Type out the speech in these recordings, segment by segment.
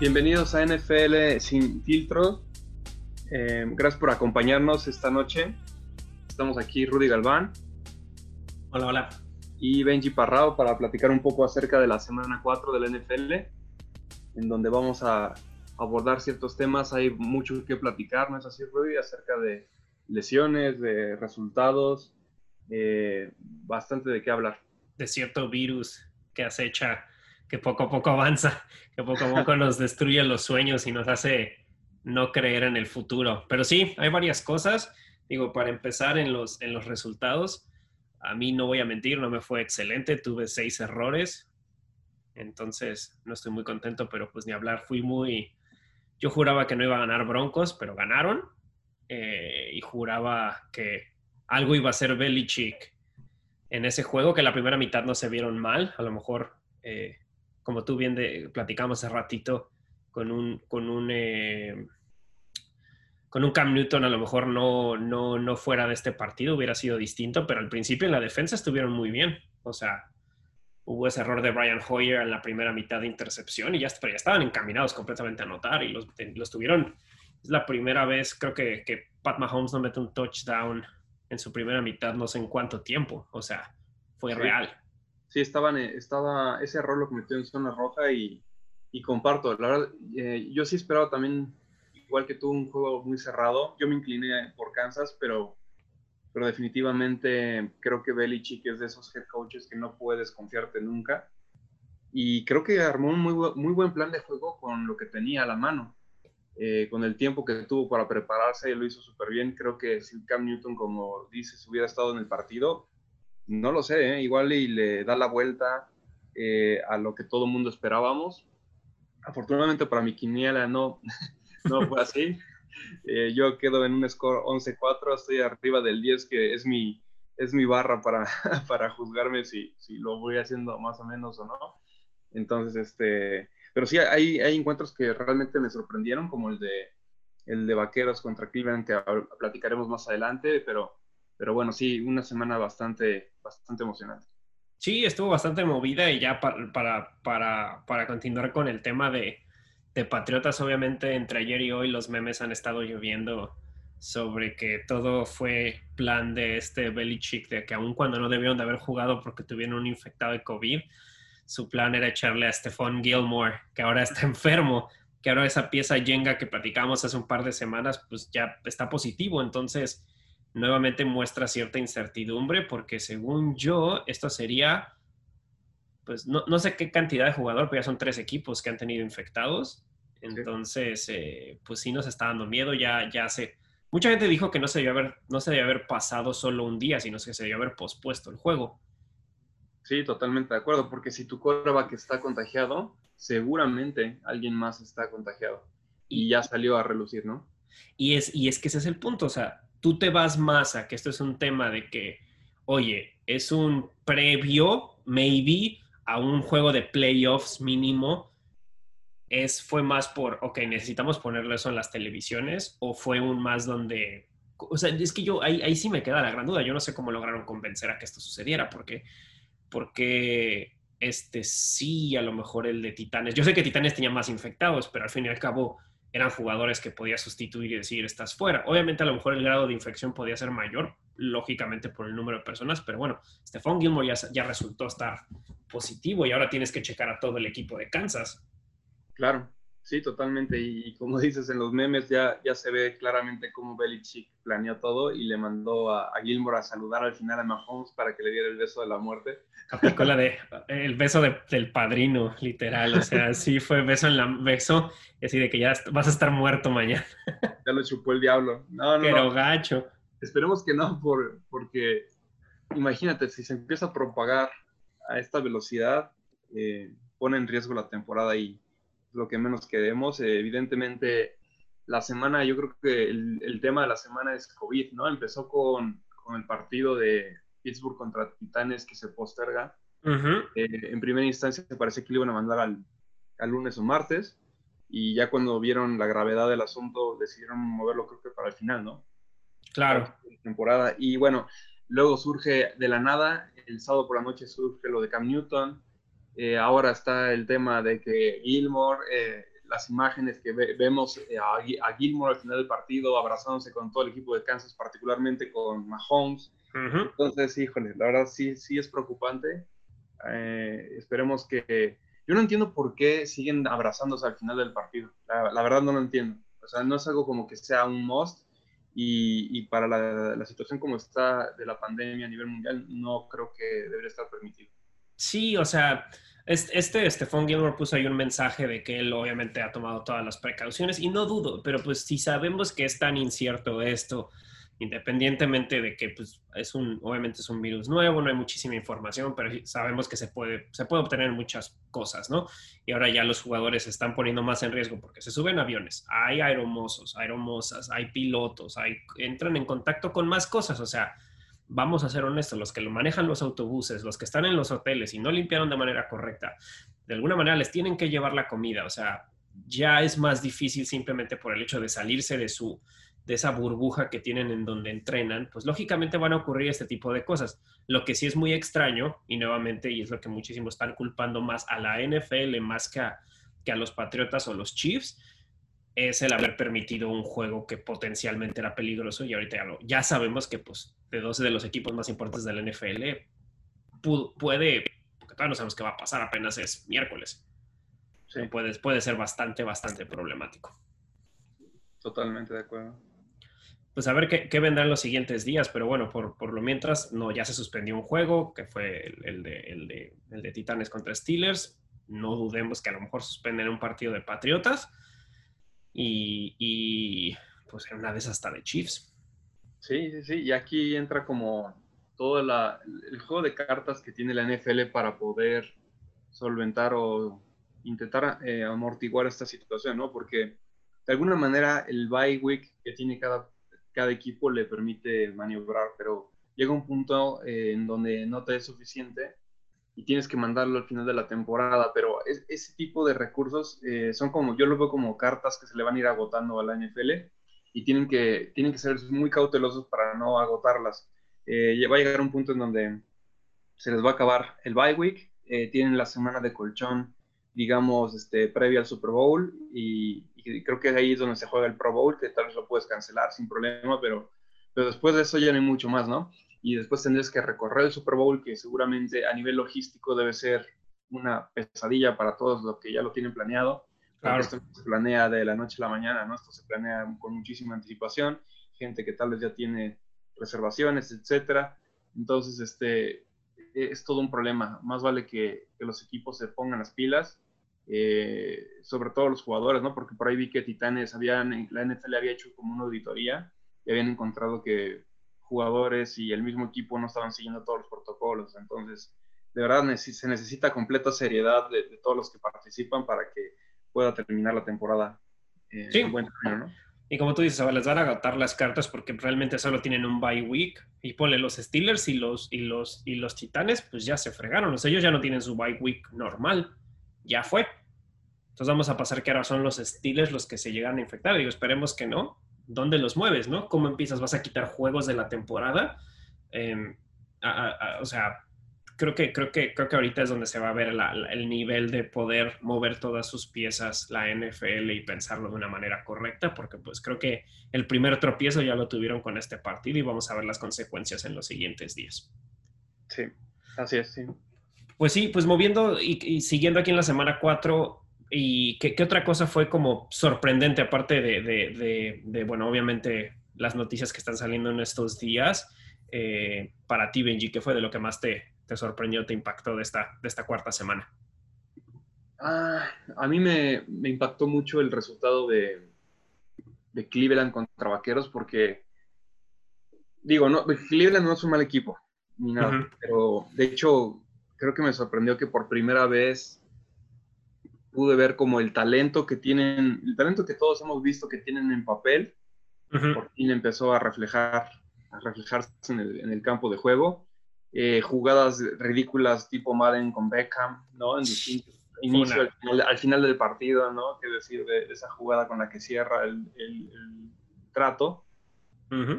Bienvenidos a NFL Sin Filtro. Eh, gracias por acompañarnos esta noche. Estamos aquí Rudy Galván. Hola, hola. Y Benji Parrao para platicar un poco acerca de la semana 4 del NFL, en donde vamos a abordar ciertos temas. Hay mucho que platicar, ¿no es así, Rudy? Acerca de lesiones, de resultados, eh, bastante de qué hablar. De cierto virus que acecha que poco a poco avanza, que poco a poco nos destruye los sueños y nos hace no creer en el futuro. Pero sí, hay varias cosas. Digo, para empezar en los, en los resultados, a mí no voy a mentir, no me fue excelente, tuve seis errores, entonces no estoy muy contento, pero pues ni hablar, fui muy... Yo juraba que no iba a ganar Broncos, pero ganaron, eh, y juraba que algo iba a ser Belichick en ese juego, que la primera mitad no se vieron mal, a lo mejor eh, como tú bien de, platicamos hace ratito, con un, con un, eh, con un Cam Newton a lo mejor no, no, no fuera de este partido hubiera sido distinto, pero al principio en la defensa estuvieron muy bien. O sea, hubo ese error de Brian Hoyer en la primera mitad de intercepción y ya, ya estaban encaminados completamente a anotar y los, los tuvieron. Es la primera vez, creo que, que Pat Mahomes no mete un touchdown en su primera mitad, no sé en cuánto tiempo. O sea, fue real sí estaban, eh, estaba, ese error lo cometió en zona roja y, comparto. La verdad, eh, yo sí esperaba también, igual que tú, un juego muy cerrado. Yo me incliné por Kansas, pero, pero definitivamente creo que Belichick es de esos head coaches que no puedes confiarte nunca. Y creo que armó un muy, muy buen plan de juego con lo que tenía a la mano. Eh, con el tiempo que tuvo para prepararse, lo hizo súper bien. Creo que si Cam Newton, como dices, hubiera estado en el partido, no lo sé, ¿eh? igual y le da la vuelta eh, a lo que todo el mundo esperábamos. Afortunadamente para mi quiniela no, no fue así. Eh, yo quedo en un score 11-4, estoy arriba del 10, que es mi, es mi barra para, para juzgarme si, si, lo voy haciendo más o menos o no. Entonces, este, pero sí hay, hay encuentros que realmente me sorprendieron, como el de, el de Vaqueros contra Cleveland, que platicaremos más adelante, pero pero bueno, sí, una semana bastante, bastante emocionante. Sí, estuvo bastante movida y ya para, para, para, para continuar con el tema de, de, Patriotas, obviamente entre ayer y hoy los memes han estado lloviendo sobre que todo fue plan de este Belichick, de que aun cuando no debieron de haber jugado porque tuvieron un infectado de COVID, su plan era echarle a Stephon Gilmore, que ahora está enfermo, que ahora esa pieza Jenga que platicamos hace un par de semanas, pues ya está positivo, entonces nuevamente muestra cierta incertidumbre porque según yo, esto sería, pues no, sé qué cantidad de jugador, pero ya son tres equipos que han tenido infectados. Entonces, eh, pues sí nos está dando miedo, ya, ya se... Mucha gente dijo que no se, debió haber, no se haber pasado solo un día, sino que se debió haber pospuesto el juego. Sí, totalmente de acuerdo, porque si tu que está contagiado, seguramente alguien más está contagiado y ya salió a relucir, ¿no? Y es, y es que ese es el punto, o sea, tú te vas más a que esto es un tema de que, oye, es un previo, maybe, a un juego de playoffs mínimo, es, fue más por, ok, necesitamos ponerlo eso en las televisiones, o fue un más donde, o sea, es que yo, ahí, ahí sí me queda la gran duda, yo no sé cómo lograron convencer a que esto sucediera, porque, porque este sí, a lo mejor el de Titanes, yo sé que Titanes tenía más infectados, pero al fin y al cabo eran jugadores que podía sustituir y decir estás fuera. Obviamente a lo mejor el grado de infección podía ser mayor, lógicamente por el número de personas, pero bueno, Stephon Gilmore ya, ya resultó estar positivo y ahora tienes que checar a todo el equipo de Kansas. Claro, Sí, totalmente. Y, como dices en los memes, ya, ya se ve claramente cómo Belichick planeó todo y le mandó a, Gilmore a saludar al final a Mahomes para que le diera el beso de la muerte. Aplicó la de el beso del padrino, literal. O sea, sí fue beso en la beso, así de que ya vas a estar muerto mañana. Ya lo chupó el diablo. No, no. Pero gacho. Esperemos que no, por, porque imagínate, si se empieza a propagar a esta velocidad, eh, pone en riesgo la temporada y lo que menos queremos. Eh, evidentemente, la semana, yo creo que el, tema de la semana es COVID, ¿no? Empezó con, con el partido de Pittsburgh contra Titanes que se posterga. Eh, en primera instancia se parece que lo iban a mandar al, al, lunes o martes y ya cuando vieron la gravedad del asunto decidieron moverlo creo que para el final, ¿no? Claro. Temporada. Y bueno, luego surge de la nada, el sábado por la noche surge lo de Cam Newton, eh, ahora está el tema de que Gilmore, eh, las imágenes que vemos eh, a, a, Gilmore al final del partido abrazándose con todo el equipo de Kansas, particularmente con Mahomes. Entonces, híjole, la verdad sí, sí es preocupante. Eh, esperemos que... Yo no entiendo por qué siguen abrazándose al final del partido. La, la, verdad no lo entiendo. O sea, no es algo como que sea un must. Y, y para la, la situación como está de la pandemia a nivel mundial, no creo que debería estar permitido. Sí, o sea, este Stephon Gilmore puso ahí un mensaje de que él obviamente ha tomado todas las precauciones y no dudo, pero pues si sabemos que es tan incierto esto, independientemente de que pues es un, obviamente es un virus nuevo, no hay muchísima información, pero sabemos que se puede, se puede obtener muchas cosas, ¿no? Y ahora ya los jugadores se están poniendo más en riesgo porque se suben aviones, hay aeromosos, aeromosas, hay pilotos, hay, entran en contacto con más cosas, o sea, vamos a ser honestos, los que lo manejan los autobuses, los que están en los hoteles y no limpiaron de manera correcta, de alguna manera les tienen que llevar la comida, o sea, ya es más difícil simplemente por el hecho de salirse de su de esa burbuja que tienen en donde entrenan, pues lógicamente van a ocurrir este tipo de cosas. Lo que sí es muy extraño, y nuevamente, y es lo que muchísimos están culpando más a la NFL más que que a los Patriotas o los Chiefs, es el haber permitido un juego que potencialmente era peligroso y ahorita ya, sabemos que pues de dos de los equipos más importantes de la NFL puede, porque todavía no sabemos qué va a pasar, apenas es miércoles. Sí. Puede, puede ser bastante, bastante problemático. Totalmente de acuerdo. Pues a ver qué, qué vendrán los siguientes días, pero bueno, por, por, lo mientras, no, ya se suspendió un juego, que fue el, el, de, el, de, el de Titanes contra Steelers. No dudemos que a lo mejor suspenden un partido de Patriotas y, pues en una vez hasta de Chiefs. Sí, sí, sí, y aquí entra como todo la, el juego de cartas que tiene la NFL para poder solventar o intentar eh, amortiguar esta situación, ¿no? Porque de alguna manera el bye week que tiene cada, cada equipo le permite maniobrar, pero llega un punto eh, en donde no te es suficiente y tienes que mandarlo al final de la temporada, pero ese tipo de recursos eh, son como, yo lo veo como cartas que se le van a ir agotando a la NFL y tienen que, tienen que ser muy cautelosos para no agotarlas. Eh, va a llegar un punto en donde se les va a acabar el bye week, eh, tienen la semana de colchón, digamos, este, previa al Super Bowl y, y, creo que ahí es donde se juega el Pro Bowl, que tal vez lo puedes cancelar sin problema, pero, pero después de eso ya no hay mucho más, ¿no? Y después tendrías que recorrer el Super Bowl, que seguramente a nivel logístico debe ser una pesadilla para todos los que ya lo tienen planeado. Claro. Esto se planea de la noche a la mañana, ¿no? Esto se planea con muchísima anticipación, gente que tal vez ya tiene reservaciones, etcétera. Entonces, este, es todo un problema. Más vale que, que los equipos se pongan las pilas, eh, sobre todo los jugadores, ¿no? Porque por ahí vi que Titanes habían, la NFL había hecho como una auditoría y habían encontrado que jugadores y el mismo equipo no estaban siguiendo todos los protocolos. Entonces, de verdad se necesita completa seriedad de, todos los que participan para que pueda terminar la temporada eh, sí. buen ¿no? Y como tú dices, les van a agotar las cartas porque realmente solo tienen un bye week. Y ponle los Steelers y los, y los, y los Titanes, pues ya se fregaron. O sea, ellos ya no tienen su bye week normal. Ya fue. Entonces vamos a pasar que ahora son los Steelers los que se llegan a infectar. Digo, esperemos que no. ¿Dónde los mueves, no? ¿Cómo empiezas? ¿Vas a quitar juegos de la temporada? Em, o sea, creo que, creo, que, creo que ahorita es donde se va a ver el nivel de poder mover todas sus piezas la NFL y pensarlo de una manera correcta, porque pues creo que el primer tropiezo ya lo tuvieron con este partido y vamos a ver las consecuencias en los siguientes días. Sí, así es, sí. Pues sí, pues moviendo y, y siguiendo aquí en la semana 4, ¿Y qué, otra cosa fue como sorprendente, aparte de, bueno, obviamente las noticias que están saliendo en estos días, eh, para ti, Benji, qué fue de lo que más te, te sorprendió, te impactó de esta, de esta cuarta semana? Ah, a mí me, me, impactó mucho el resultado de, de Cleveland contra Vaqueros porque, digo, no, Cleveland no es un mal equipo, ni nada, pero de hecho creo que me sorprendió que por primera vez pude ver como el talento que tienen, el talento que todos hemos visto que tienen en papel, por fin empezó a reflejar, a reflejarse en el, en el campo de juego. Eh, jugadas ridículas tipo Madden con Beckham, ¿no? En distintos inicio, al final, al final, del partido, ¿no? Que decir de, de, esa jugada con la que cierra el, el, el trato.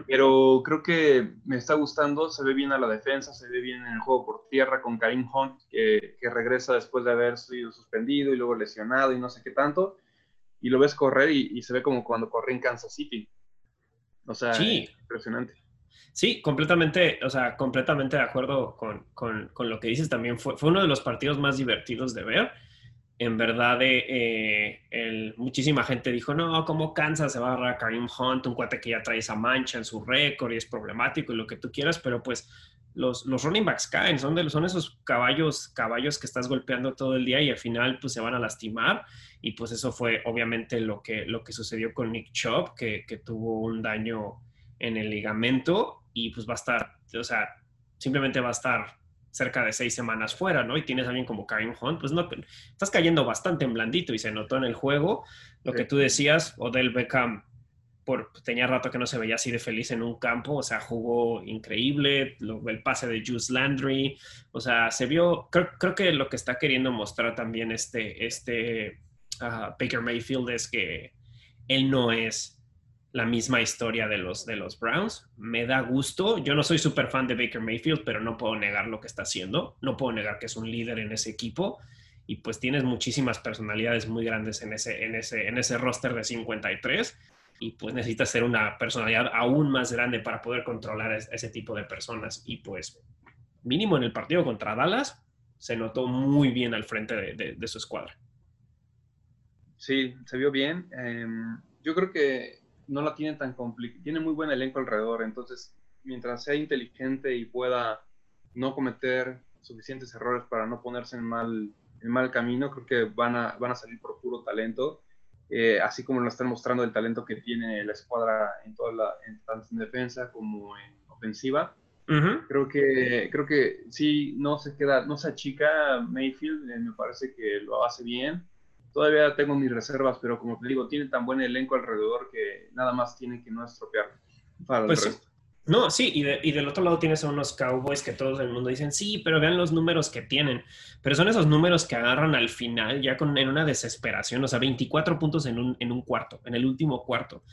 Pero creo que me está gustando, se ve bien a la defensa, se ve bien en el juego por tierra con Karim Hunt, que, que regresa después de haber sido suspendido y luego lesionado y no sé qué tanto. y lo ves correr y, se ve como cuando corre en Kansas City. O sea, impresionante. Sí, completamente, o sea, completamente de acuerdo con, lo que dices. También fue, fue uno de los partidos más divertidos de ver. En verdad, eh, el, muchísima gente dijo, no, como Kansas se va a agarrar a Karim Hunt, un cuate que ya trae esa mancha en su récord y es problemático y lo que tú quieras, pero pues los, los running backs caen, son, de, son esos caballos, caballos que estás golpeando todo el día y al final pues se van a lastimar. Y pues eso fue obviamente lo que, lo que sucedió con Nick Chubb, que, que tuvo un daño en el ligamento. Y pues va a estar, o sea, simplemente va a estar cerca de seis semanas fuera, ¿no? Y tienes a alguien como Karim Hunt, pues no, estás cayendo bastante en blandito y se notó en el juego lo que tú decías, Odell Beckham por, tenía rato que no se veía así de feliz en un campo, o sea, jugó increíble, el pase de Juice Landry, o sea, se vio, creo, que lo que está queriendo mostrar también este, este ah, Baker Mayfield es que él no es la misma historia de los, de los Browns. Me da gusto. Yo no soy súper fan de Baker Mayfield, pero no puedo negar lo que está haciendo. No puedo negar que es un líder en ese equipo. Y pues tienes muchísimas personalidades muy grandes en ese, en ese, en ese roster de 53. Y pues necesitas ser una personalidad aún más grande para poder controlar ese tipo de personas. Y pues mínimo en el partido contra Dallas se notó muy bien al frente de, su escuadra. Sí, se vio bien. Em, yo creo que no la tiene tan complicada, tiene muy buen elenco alrededor, entonces mientras sea inteligente y pueda no cometer suficientes errores para no ponerse en mal, en mal camino, creo que van a, van a salir por puro talento, eh, así como nos están mostrando el talento que tiene la escuadra en toda la, tanto en defensa como en ofensiva. Creo que creo que sí no se queda, no se achica Mayfield, eh, me parece que lo hace bien todavía tengo mis reservas, pero como te digo, tiene tan buen elenco alrededor que nada más tiene que no estropear para el pues resto. No, sí, y, y, del otro lado tienes a unos Cowboys que todos el mundo dicen, sí, pero vean los números que tienen. Pero son esos números que agarran al final, ya con, en una desesperación, o sea, 24 puntos en un, en un cuarto, en el último cuarto.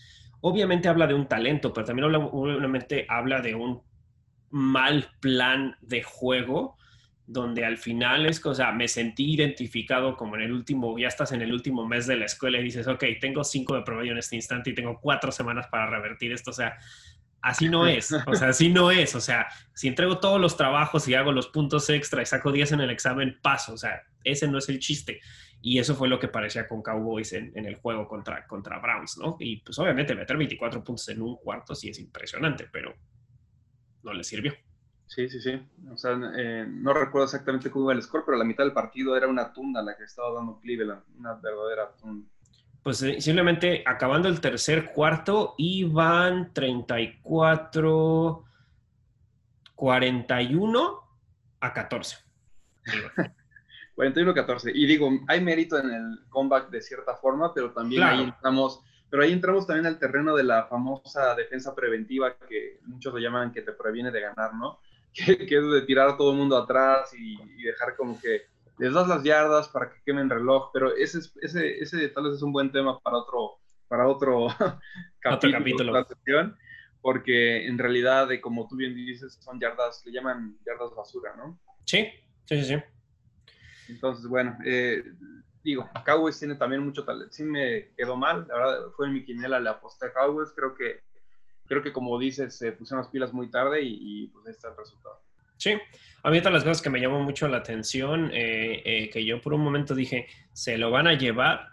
Obviamente habla de un talento, pero también obviamente habla de un mal plan de juego donde al final es, o sea, me sentí identificado como en el último, ya estás en el último mes de la escuela y dices, ok, tengo cinco de promedio en este instante y tengo cuatro semanas para revertir esto, o sea, así no es, o sea, así no es, o sea, si entrego todos los trabajos y hago los puntos extra y saco 10 en el examen, paso, o sea, ese no es el chiste. Y eso fue lo que parecía con Cowboys en, en, el juego contra, contra Browns, ¿no? Y pues obviamente meter 24 puntos en un cuarto sí es impresionante, pero no le sirvió. Sí, sí, sí. O sea, eh, no recuerdo exactamente cómo iba el score, pero la mitad del partido era una tunda la que estaba dando Cleveland, una verdadera tunda. Pues eh, simplemente acabando el tercer cuarto, iban 34, 41 a 14. 41-14. Y digo, hay mérito en el comeback de cierta forma, pero también ahí entramos, pero ahí entramos también al terreno de la famosa defensa preventiva que muchos lo llaman que te previene de ganar, ¿no? Que, es de tirar a todo el mundo atrás y, dejar como que les das las yardas para que quemen reloj, pero ese, ese, ese tal vez es un buen tema para otro, para otro, capítulo, la sesión, porque en realidad, de, como tú bien dices, son yardas, le llaman yardas basura, ¿no? Sí, sí, sí. sí. Entonces, bueno, eh, digo, Cowboys tiene también mucho talento. Sí me quedó mal, la verdad, fue en mi quinela, le aposté a Cowboys, creo que creo que como dices, se pusieron las pilas muy tarde y, pues ahí está el resultado. Sí, a mí otra de las cosas que me llamó mucho la atención, eh, eh, que yo por un momento dije, se lo van a llevar,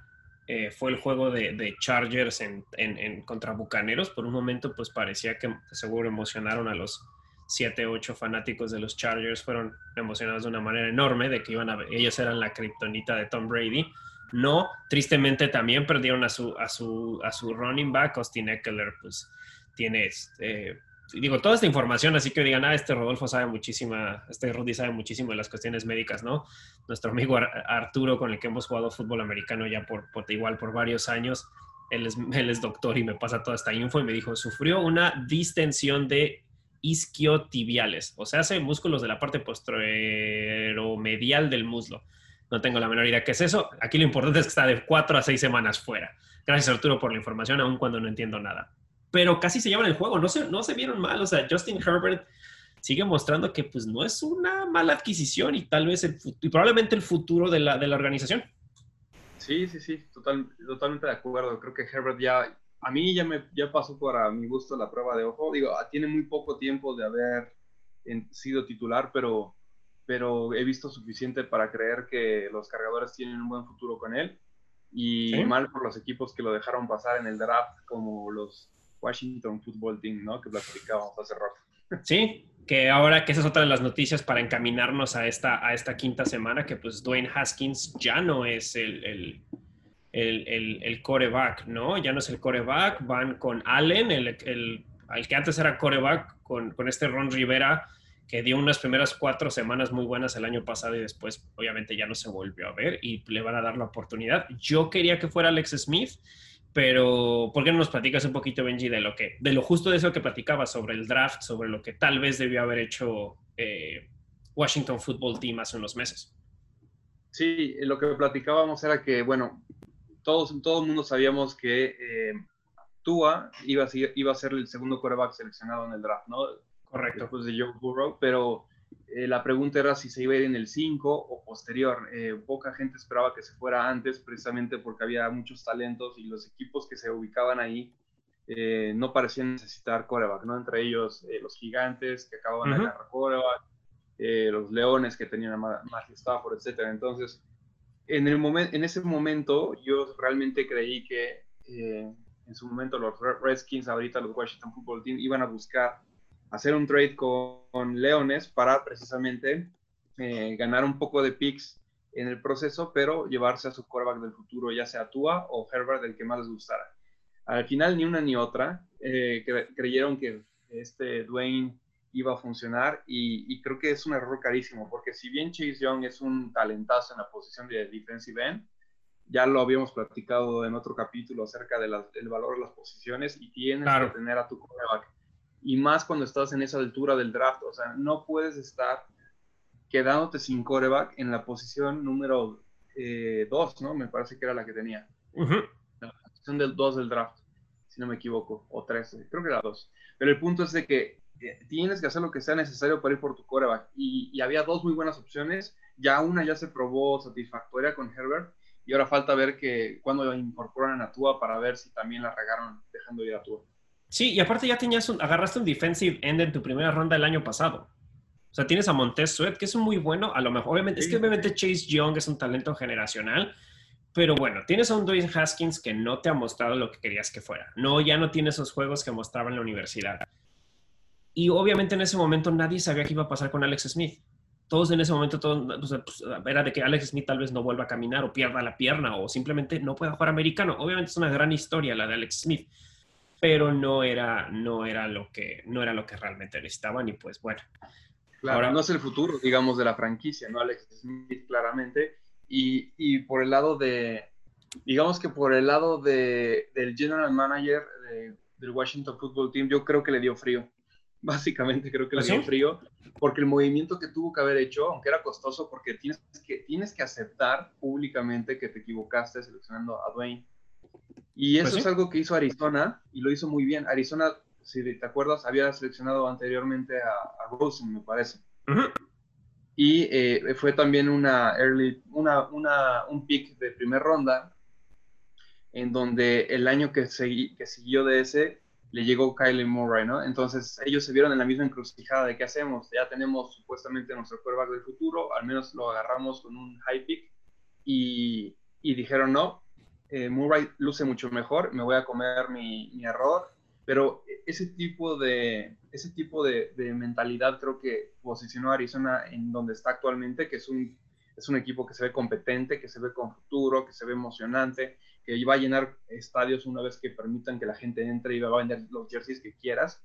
eh, fue el juego de, Chargers en, contra Bucaneros. Por un momento, pues parecía que seguro emocionaron a los 7, 8 fanáticos de los Chargers. Fueron emocionados de una manera enorme de que iban a ellos eran la kriptonita de Tom Brady. No, tristemente también perdieron a su, a su, a su running back, Austin Eckler, pues tienes, este, digo, toda esta información, así que digan, ah, este Rodolfo sabe muchísima, este Rudy sabe muchísimo de las cuestiones médicas, ¿no? Nuestro amigo Arturo, con el que hemos jugado fútbol americano ya por, igual por varios años, él es, él es doctor y me pasa toda esta info y me dijo, sufrió una distensión de isquiotibiales, o sea, hace músculos de la parte posteromedial del muslo. No tengo la menor idea qué es eso. Aquí lo importante es que está de cuatro a seis semanas fuera. Gracias Arturo por la información, aun cuando no entiendo nada pero casi se llevan el juego, no se, no se vieron mal, o sea, Justin Herbert sigue mostrando que pues no es una mala adquisición y tal vez el, y probablemente el futuro de la, de la organización. Sí, sí, sí, total, totalmente de acuerdo. Creo que Herbert ya, a mí ya me ya pasó para mi gusto la prueba de ojo. Digo, tiene muy poco tiempo de haber sido titular, pero, pero he visto suficiente para creer que los cargadores tienen un buen futuro con él. Y mal por los equipos que lo dejaron pasar en el draft, como los Washington Football Team, ¿no? Que platicábamos hace rato. Sí, que ahora que esa es otra de las noticias para encaminarnos a esta, a esta quinta semana, que pues Dwayne Haskins ya no es el, el, el, el coreback, ¿no? Ya no es el coreback, van con Allen, el, el, que antes era coreback, con, con este Ron Rivera, que dio unas primeras cuatro semanas muy buenas el año pasado y después obviamente ya no se volvió a ver y le van a dar la oportunidad. Yo quería que fuera Alex Smith, pero ¿por qué no nos platicas un poquito, Benji, de lo que, de lo justo de eso que platicaba sobre el draft, sobre lo que tal vez debió haber hecho eh, Washington Football Team hace unos meses? Sí, lo que platicábamos era que, bueno, todos, todo el mundo sabíamos que eh, Tua iba a, iba a ser el segundo quarterback seleccionado en el draft, ¿no? Correcto. Después de Joe Burrow, pero eh, la pregunta era si se iba a ir en el 5 o posterior. Eh, poca gente esperaba que se fuera antes, precisamente porque había muchos talentos y los equipos que se ubicaban ahí eh, no parecían necesitar coreback, ¿no? Entre ellos los gigantes que acababan de agarrar coreback, los leones que tenían a Matthew Stafford, etc. Entonces, en, el momento, en ese momento yo realmente creí que en su momento los Redskins, ahorita los Washington Football Team, iban a buscar hacer un trade con, Leones para precisamente eh, ganar un poco de picks en el proceso, pero llevarse a su quarterback del futuro, ya sea Tua o Herbert, el que más les gustara. Al final, ni una ni otra. Eh, creyeron que este Dwayne iba a funcionar y, creo que es un error carísimo, porque si bien Chase Young es un talentazo en la posición de defensive end, ya lo habíamos platicado en otro capítulo acerca del valor de las posiciones y tienes que tener a tu quarterback y más cuando estás en esa altura del draft. O sea, no puedes estar quedándote sin coreback en la posición número 2, eh, ¿no? Me parece que era la que tenía. La posición del 2 del draft, si no me equivoco, o 3, creo que era 2. Pero el punto es de que eh, tienes que hacer lo que sea necesario para ir por tu coreback. Y, y había dos muy buenas opciones. Ya una ya se probó satisfactoria con Herbert. Y ahora falta ver que cuando incorporan a Tua para ver si también la regaron dejando ir a Tua. Sí, y aparte ya tenías un, agarraste un defensive end en tu primera ronda el año pasado. O sea, tienes a Montez Sweat, que es muy bueno, a lo mejor, obviamente, es que obviamente Chase Young es un talento generacional, pero bueno, tienes a un Dwayne Haskins que no te ha mostrado lo que querías que fuera. No, ya no tiene esos juegos que mostraba en la universidad. Y obviamente en ese momento nadie sabía qué iba a pasar con Alex Smith. Todos en ese momento, todos, pues, era de que Alex Smith tal vez no vuelva a caminar o pierda la pierna o simplemente no pueda jugar americano. Obviamente es una gran historia la de Alex Smith pero no era, no era, lo, que, no era lo que realmente necesitaban y pues bueno. Claro, ahora no es el futuro, digamos, de la franquicia, ¿no? Alex Smith, claramente. Y, y por el lado de, digamos que por el lado de, del general manager del Washington Football Team, yo creo que le dio frío. Básicamente creo que le ¿Ah, dio frío, porque el movimiento que tuvo que haber hecho, aunque era costoso, porque tienes que, tienes que aceptar públicamente que te equivocaste seleccionando a Dwayne y pues eso es algo que hizo Arizona y lo hizo muy bien. Arizona, si te acuerdas, había seleccionado anteriormente a, a Rosen, me parece. Y eh, fue también una early, una, una, un pick de primera ronda, en donde el año que, que siguió de ese le llegó Kylie Murray, ¿no? Entonces ellos se vieron en la misma encrucijada de qué hacemos. Ya tenemos supuestamente nuestro quarterback del futuro, al menos lo agarramos con un high pick y, y dijeron no, eh, Murray luce mucho mejor, me voy a comer mi, error, pero ese tipo de, ese tipo de, mentalidad creo que posicionó a Arizona en donde está actualmente, que es un, es un equipo que se ve competente, que se ve con futuro, que se ve emocionante, que va a llenar estadios una vez que permitan que la gente entre y va a vender los jerseys que quieras,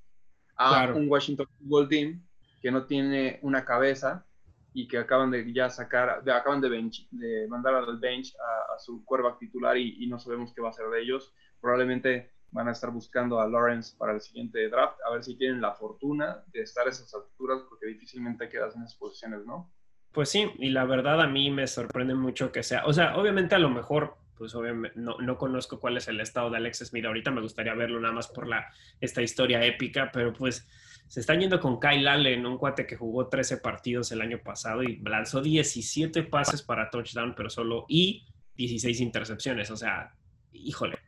a un Washington Football Team que no tiene una cabeza, y que acaban de ya sacar, de, acaban de, bench, de mandar al bench a, su quarterback titular y, no sabemos qué va a ser de ellos. Probablemente van a estar buscando a Lawrence para el siguiente draft, a ver si tienen la fortuna de estar a esas alturas, porque difícilmente quedas en esas posiciones, ¿no? Pues sí, y la verdad a mí me sorprende mucho que sea, o sea, obviamente a lo mejor, pues obviamente no, no conozco cuál es el estado de Alex Smith ahorita, me gustaría verlo nada más por la, esta historia épica, pero pues se están yendo con Kyle Allen, un cuate que jugó 13 partidos el año pasado y lanzó 17 pases para touchdown, pero solo y 16 intercepciones, o sea, híjole.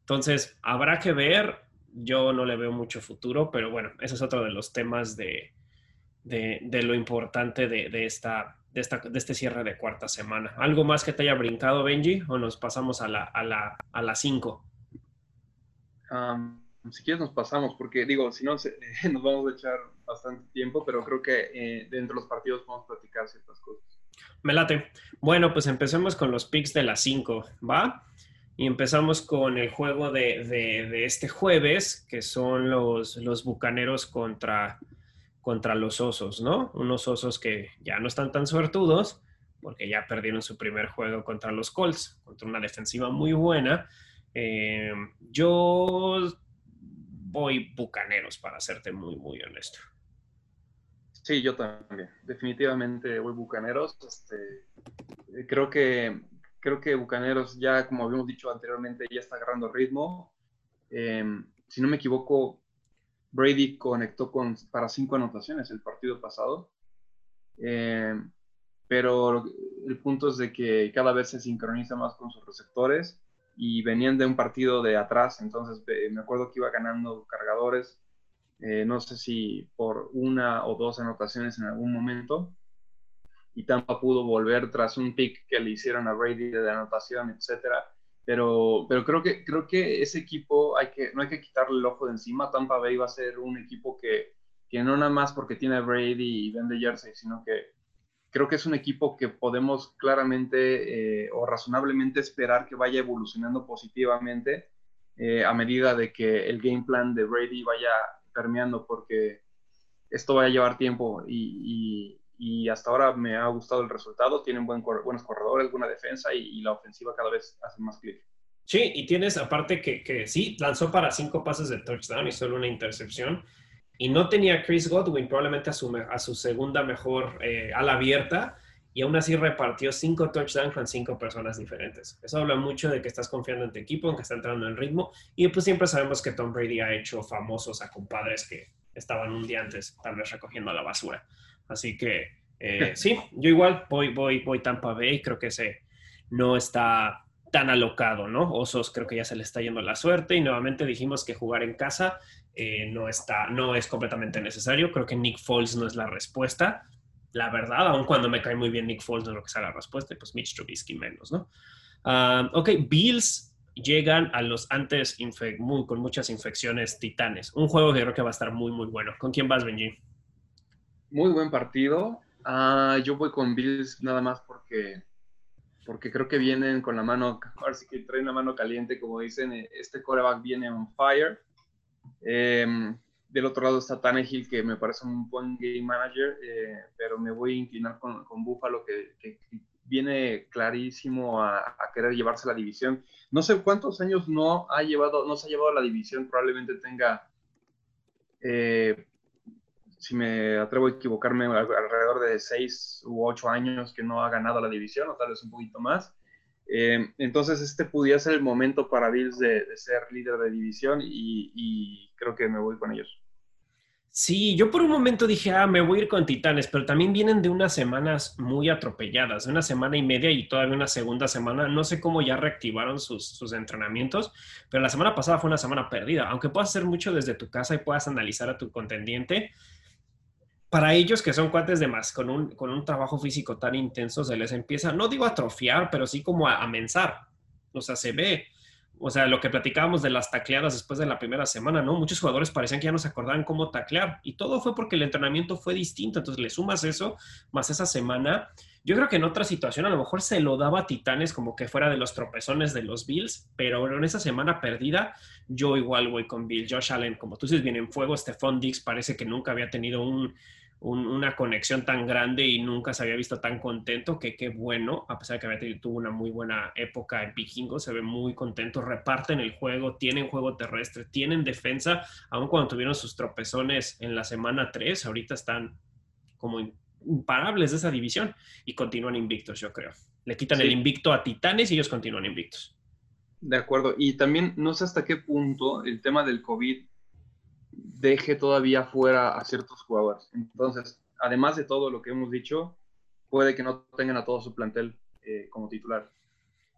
Entonces, habrá que ver, yo no le veo mucho futuro, pero bueno, ese es otro de los temas de, de, lo importante de, esta, de, esta, de este cierre de cuarta semana. ¿Algo más que te haya brincado, Benji? ¿O nos pasamos a la 5? A la, a la cinco? Si quieres nos pasamos, porque digo, si no, nos vamos a echar bastante tiempo, pero creo que eh, dentro de los partidos podemos platicar ciertas cosas. Me late. Bueno, pues empecemos con los picks de las 5, ¿va? Y empezamos con el juego de, de, este jueves, que son los, los bucaneros contra, contra los osos, ¿no? Unos osos que ya no están tan suertudos, porque ya perdieron su primer juego contra los Colts, contra una defensiva muy buena. Eh, yo voy bucaneros, para serte muy, muy honesto. Sí, yo también. Definitivamente voy bucaneros. Este, eh, creo que creo que Bucaneros ya, como habíamos dicho anteriormente, ya está agarrando ritmo. Em, si no me equivoco, Brady conectó con, para cinco anotaciones el partido pasado. Em, pero el punto es de que cada vez se sincroniza más con sus receptores y venían de un partido de atrás, entonces me acuerdo que iba ganando cargadores, eh, no sé si por una o dos anotaciones en algún momento, y Tampa pudo volver tras un pick que le hicieron a Brady de anotación, etcétera. Pero, pero creo, que, creo que ese equipo hay que, no hay que quitarle el ojo de encima. Tampa Bay va a ser un equipo que, que no nada más porque tiene a Brady y vende jersey, sino que creo que es un equipo que podemos claramente eh, o razonablemente esperar que vaya evolucionando positivamente eh, a medida de que el game plan de Brady vaya permeando, porque esto va a llevar tiempo y, y, hasta ahora me ha gustado el resultado. Tienen buen, buenos corredores, buena defensa y, la ofensiva cada vez hace más clic. Sí, y tienes aparte que sí, lanzó para cinco pases de touchdown y solo una intercepción y no tenía Chris Godwin, probablemente a su, a su segunda mejor eh, ala abierta, y aún así repartió cinco touchdowns con cinco personas diferentes. Eso habla mucho de que estás confiando en tu equipo, en que está entrando en ritmo, y pues siempre sabemos que Tom Brady ha hecho famosos a compadres que estaban un día antes tal vez recogiendo la basura. Así que eh, sí, yo igual voy, voy, voy Tampa Bay, creo que ese no está tan alocado, ¿no? Osos creo que ya se le está yendo la suerte y nuevamente dijimos que jugar en casa eh, no, está, no es completamente necesario. Creo que Nick Foles no es la respuesta. La verdad, aun cuando me cae muy bien Nick Foles, no es lo que sea la respuesta, pues Mitch Trubisky menos, ¿no? Ah, ok, Bills llegan a los antes muy, con muchas infecciones titanes. Un juego que creo que va a estar muy, muy bueno. ¿Con quién vas, Benji? Muy buen partido. Ah, yo voy con Bills nada más porque, porque creo que vienen con la mano, ahora sí que traen la mano caliente, como dicen, este coreback viene on fire. Em, del otro lado está Tannehill, que me parece un buen game manager, eh, pero me voy a inclinar con, con Buffalo, que, viene clarísimo a, querer llevarse la división. No sé cuántos años no ha llevado, no se ha llevado a la división, probablemente tenga, eh, si me atrevo a equivocarme, alrededor de seis u ocho años que no ha ganado la división, o tal vez un poquito más. Eh, entonces, este pudiera ser el momento para Bills de, ser líder de división y, creo que me voy con ellos. Sí, yo por un momento dije, ah, me voy a ir con Titanes, pero también vienen de unas semanas muy atropelladas, de una semana y media y todavía una segunda semana. No sé cómo ya reactivaron sus, sus entrenamientos, pero la semana pasada fue una semana perdida. Aunque puedas hacer mucho desde tu casa y puedas analizar a tu contendiente, para ellos que son cuates de más, con un, con un trabajo físico tan intenso, se les empieza, no digo atrofiar, pero sí como a, a mensar. O sea, se ve. O sea, lo que platicábamos de las tacleadas después de la primera semana, ¿no? Muchos jugadores parecían que ya no se acordaban cómo taclear. Y todo fue porque el entrenamiento fue distinto. Entonces le sumas eso, más esa semana. Yo creo que en otra situación a lo mejor se lo daba a Titanes como que fuera de los tropezones de los Bills, pero en esa semana perdida, yo igual voy con Bill. Josh Allen, como tú dices, viene en fuego. Stephon Diggs parece que nunca había tenido un, una conexión tan grande y nunca se había visto tan contento, que qué bueno, a pesar de que había tuvo una muy buena época en Vikingo, se ve muy contento, reparten el juego, tienen juego terrestre, tienen defensa, aun cuando tuvieron sus tropezones en la semana 3, ahorita están como imparables de esa división y continúan invictos, yo creo. Le quitan el invicto a Titanes y ellos continúan invictos. De acuerdo. Y también no sé hasta qué punto el tema del COVID deje todavía fuera a ciertos jugadores. Entonces, además de todo lo que hemos dicho, puede que no tengan a todo su plantel eh, como titular.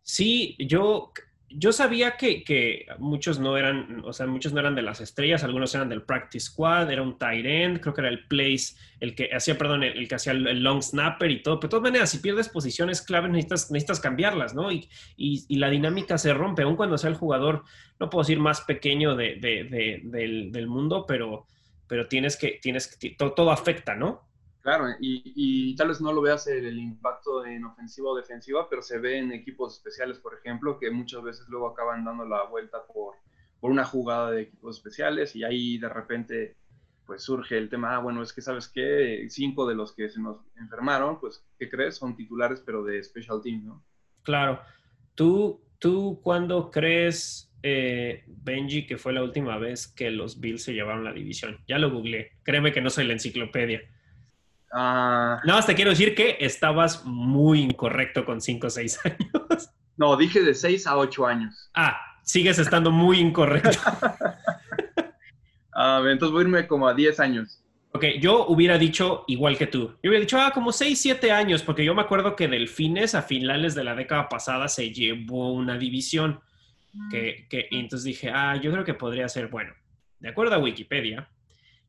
Sí, yo yo sabía que, muchos no eran, o sea, muchos no eran de las estrellas, algunos eran del practice squad, era un tight end, creo que era el place, el que hacía, perdón, el, que hacía el, long snapper y todo, pero de todas maneras, si pierdes posiciones claves, necesitas, necesitas cambiarlas, ¿no? Y, la dinámica se rompe, aun cuando sea el jugador, no puedo decir más pequeño de, del, mundo, pero, pero tienes que, tienes que, todo afecta, ¿no? Claro, y, tal vez no lo veas el, impacto en ofensiva o defensiva, pero se ve en equipos especiales, por ejemplo, que muchas veces luego acaban dando la vuelta por, por una jugada de equipos especiales y ahí de repente pues surge el tema, ah, bueno, es que sabes que cinco de los que se nos enfermaron, pues, ¿qué crees? Son titulares, pero de special team, ¿no? Claro. ¿Tú, tú cuándo crees, eh, Benji, que fue la última vez que los Bills se llevaron la división? Ya lo googleé. Créeme que no soy la enciclopedia. Ah. Nada más te quiero decir que estabas muy incorrecto con 5 o 6 años. No, dije de 6 a 8 años. Ah, sigues estando muy incorrecto. Ah, entonces voy a irme como a 10 años. Ok, yo hubiera dicho igual que tú. Yo hubiera dicho, ah, como 6, 7 años, porque yo me acuerdo que Delfines a finales de la década pasada se llevó una división. Que, que, y entonces dije, ah, yo creo que podría ser, bueno, de acuerdo a Wikipedia,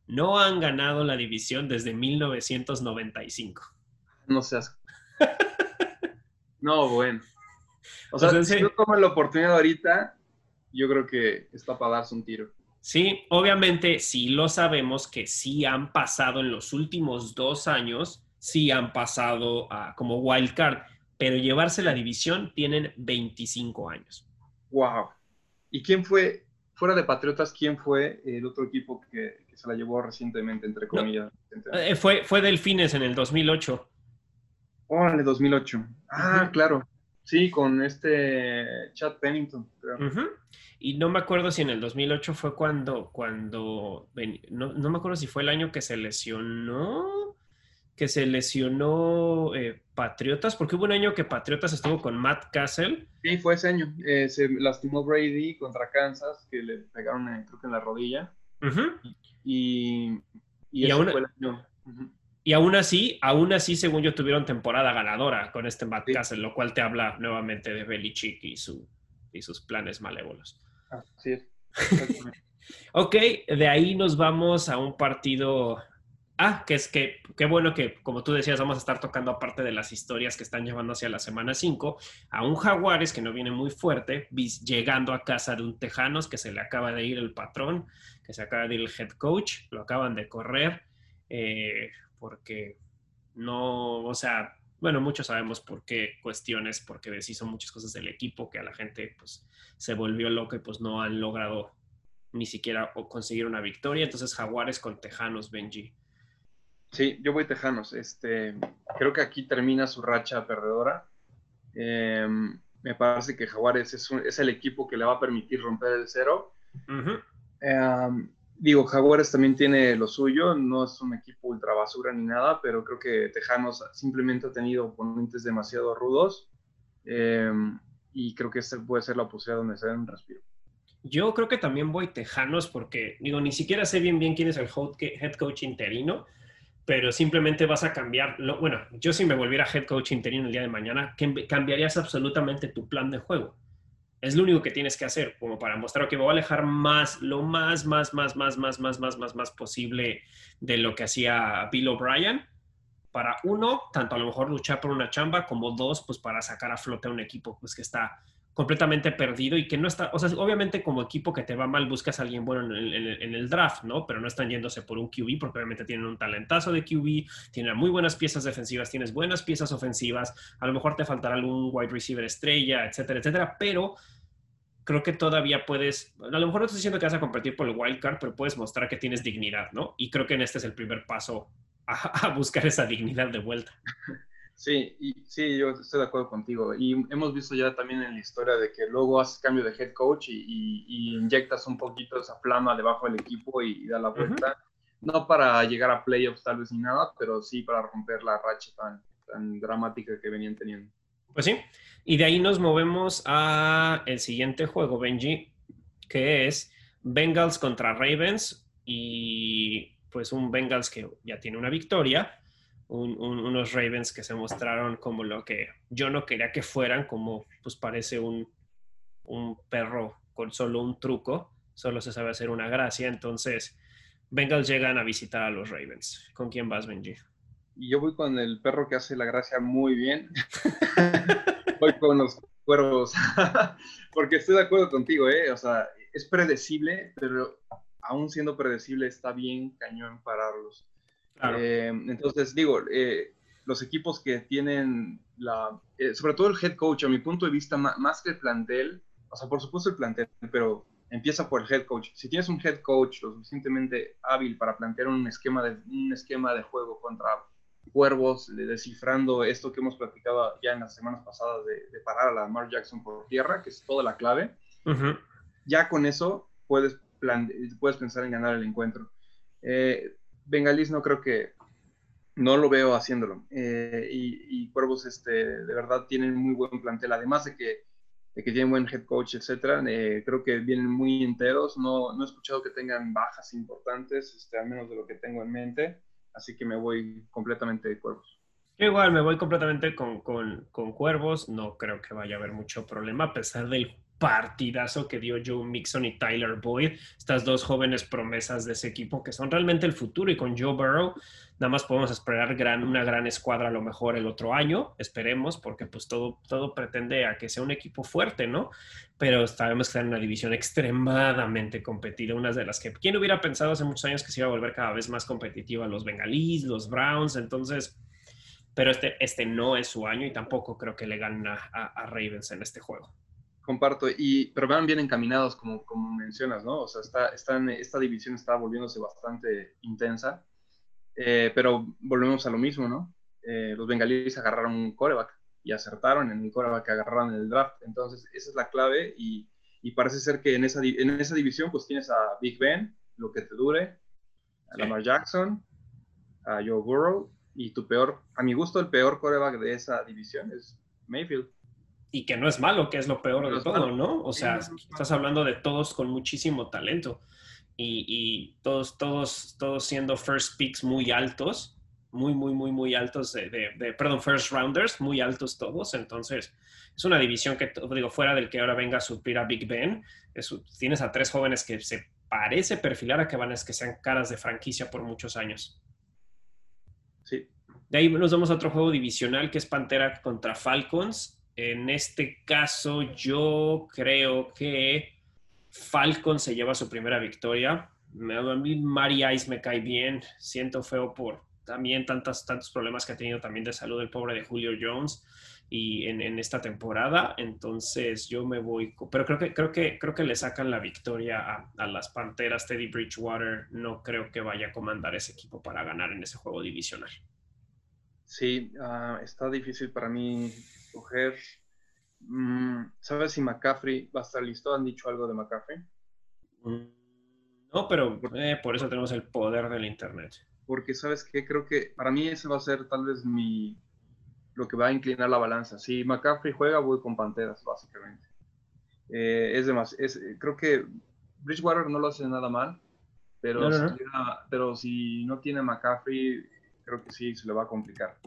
no han ganado la división desde 1995. No seas. no, bueno. O sea, si no toman la oportunidad ahorita, yo creo que está para darse un tiro. Sí, obviamente sí lo sabemos que sí han pasado en los últimos dos años, sí han pasado como wild card, pero llevarse la división tienen 25 años. Wow. ¿Y quién fue, fuera de Patriotas, quién fue el otro equipo que, se la llevó recientemente, entre comillas. Eh, fue, fue Delfines en el 2008. Órale, 2008. Ah, claro. Sí, con este Chad Pennington. Y no me acuerdo si en el 2008 fue cuando, cuando, no, no, me acuerdo si fue el año que se lesionó, que se lesionó eh, Patriotas, porque hubo un año que Patriotas estuvo con Matt Castle. Sí, fue ese año. Eh, se lastimó Brady contra Kansas, que le pegaron, creo que en la rodilla. Y, y, aún, y aún así, aún así, según yo, tuvieron temporada ganadora con este Matt Castle, lo cual te habla nuevamente de Belichick y, su, y sus planes malévolos. Así es. ok, de ahí nos vamos a un partido Ah, que es que, qué bueno que, como tú decías, vamos a estar tocando aparte de las historias que están llevando hacia la semana 5, a un Jaguares que no viene muy fuerte, llegando a casa de un Tejanos que se le acaba de ir el patrón, que se acaba de ir el head coach, lo acaban de correr, eh, porque no, o sea, bueno, muchos sabemos por qué cuestiones, porque deshizo muchas cosas del equipo que a la gente pues se volvió loco y pues no han logrado ni siquiera conseguir una victoria. Entonces, Jaguares con Tejanos, Benji. Sí, yo voy Tejanos. Este, creo que aquí termina su racha perdedora. Em, me parece que Jaguares es, el equipo que le va a permitir romper el cero. Em, digo, Jaguares también tiene lo suyo, no es un equipo ultra basura ni nada, pero creo que Tejanos simplemente ha tenido oponentes demasiado rudos em, y creo que esta puede ser la posibilidad donde se den un respiro. Yo creo que también voy Tejanos porque, digo, ni siquiera sé bien bien quién es el head coach interino, pero simplemente vas a cambiar. Lo, bueno, yo si me volviera head coach interino el día de mañana, cambiarías absolutamente tu plan de juego. Es lo único que tienes que hacer, como para mostrar que voy a alejar más, lo más, más, más, más, más, más, más, más, más posible de lo que hacía Bill O'Brien. Para uno, tanto a lo mejor luchar por una chamba, como dos, pues para sacar a flote a un equipo pues que está completamente perdido y que no está, o sea, obviamente como equipo que te va mal buscas a alguien bueno en el, draft, ¿no? Pero no están yéndose por un QB porque obviamente tienen un talentazo de QB, tienen muy buenas piezas defensivas, tienes buenas piezas ofensivas, a lo mejor te faltará algún wide receiver estrella, etcétera, etcétera, pero creo que todavía puedes, a lo mejor no estoy diciendo que vas a competir por el wild card, pero puedes mostrar que tienes dignidad, ¿no? Y creo que en este es el primer paso a buscar esa dignidad de vuelta. Sí, y, sí, yo estoy de acuerdo contigo. Y hemos visto ya también en la historia de que luego haces cambio de head coach y, inyectas un poquito esa flama debajo del equipo y, da la vuelta. No para llegar a playoffs tal vez ni nada, pero sí para romper la racha tan, tan dramática que venían teniendo. Pues sí, y de ahí nos movemos a el siguiente juego, Benji, que es Bengals contra Ravens y pues un Bengals que ya tiene una victoria unos Ravens que se mostraron como lo que yo no quería que fueran, como pues parece un, un perro con solo un truco, solo se sabe hacer una gracia. Entonces, Bengals llegan a visitar a los Ravens. ¿Con quién vas, Benji? Yo voy con el perro que hace la gracia muy bien. voy con los cuervos. Porque estoy de acuerdo contigo, ¿eh? O sea, es predecible, pero aún siendo predecible está bien cañón pararlos. Eh, entonces, digo, eh, los equipos que tienen la, eh, sobre todo el head coach, a mi punto de vista, más que el plantel, o sea, por supuesto el plantel, pero empieza por el head coach. Si tienes un head coach lo suficientemente hábil para plantear un esquema de, un esquema de juego contra cuervos, descifrando esto que hemos platicado ya en las semanas pasadas de, parar a la Lamar Jackson por tierra, que es toda la clave, ya con eso puedes, puedes pensar en ganar el encuentro. Eh, Bengalis no creo que, no lo veo haciéndolo. Eh, y, Cuervos, este, de verdad, tienen muy buen plantel, además de que, de que tienen buen head coach, etcétera. Eh, creo que vienen muy enteros. No, no he escuchado que tengan bajas importantes, este, al menos de lo que tengo en mente. Así que me voy completamente de Cuervos. Igual, me voy completamente con, con, con Cuervos. No creo que vaya a haber mucho problema, a pesar del partidazo que dio Joe Mixon y Tyler Boyd, estas dos jóvenes promesas de ese equipo que son realmente el futuro y con Joe Burrow nada más podemos esperar una gran escuadra a lo mejor el otro año, esperemos, porque pues todo, todo pretende a que sea un equipo fuerte, ¿no? Pero sabemos que está en una división extremadamente competida, una de las que, ¿quién hubiera pensado hace muchos años que se iba a volver cada vez más competitiva? Los bengalíes, los Browns, entonces, pero este, este no es su año y tampoco creo que le ganen a Ravens en este juego comparto, y, pero van bien encaminados, como, como mencionas, ¿no? O sea, está, están, esta división está volviéndose bastante intensa, eh, pero volvemos a lo mismo, ¿no? Eh, los bengalíes agarraron un coreback y acertaron en el coreback que agarraron en el draft, entonces esa es la clave y, y parece ser que en esa, en esa división pues tienes a Big Ben, lo que te dure, a Lamar Jackson, a Joe Burrow, y tu peor, a mi gusto, el peor coreback de esa división es Mayfield y que no es malo, que es lo peor de todo, ¿no? O sea, estás hablando de todos con muchísimo talento y, todos, todos, todos siendo first picks muy altos, muy, muy, muy, muy altos de, perdón, first rounders, muy altos todos. Entonces, es una división que, digo, fuera del que ahora venga a suplir a Big Ben, tienes a tres jóvenes que se parece perfilar a que van a que sean caras de franquicia por muchos años. Sí. De ahí nos vamos a otro juego divisional que es Pantera contra Falcons en este caso, yo creo que Falcon se lleva su primera victoria. A mí Mari Ice me cae bien. Siento feo por también tantos, tantos problemas que ha tenido también de salud el pobre de Julio Jones y en, esta temporada. Entonces yo me voy, pero creo que, creo que, creo que le sacan la victoria a, las Panteras. Teddy Bridgewater no creo que vaya a comandar ese equipo para ganar en ese juego divisional. Sí, ah, está difícil para mí escoger. Mm, ¿Sabes si McCaffrey va a estar listo? ¿Han dicho algo de McCaffrey? Mm, no, pero eh, por eso tenemos el poder del Internet. Porque, ¿sabes qué? Creo que para mí ese va a ser tal vez mi lo que va a inclinar la balanza. Si McCaffrey juega, voy con Panteras, básicamente. Eh, es demás. Es, creo que Bridgewater no lo hace nada mal, pero, pero si no tiene McCaffrey, creo que sí se le va a complicar.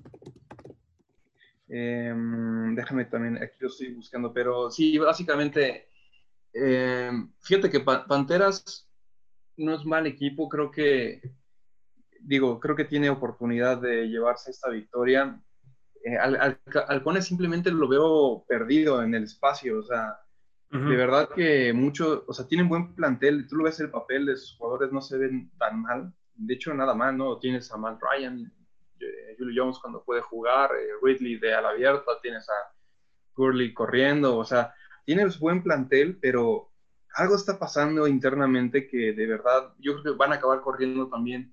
Em, déjame también, aquí lo estoy buscando, pero sí, básicamente, em, fíjate que Panteras no es mal equipo, creo que, digo, creo que tiene oportunidad de llevarse esta victoria. Eh, al, simplemente lo veo perdido en el espacio, o sea, de verdad que mucho, o sea, tienen buen plantel, tú lo ves el papel de sus jugadores, no se ven tan mal, de hecho nada mal, ¿no? Tienes a Matt Ryan, eh, Julio Jones cuando puede jugar, eh, Ridley de al abierto, tienes a Gurley corriendo, o sea, tienes buen plantel, pero algo está pasando internamente que de verdad yo creo que van a acabar corriendo también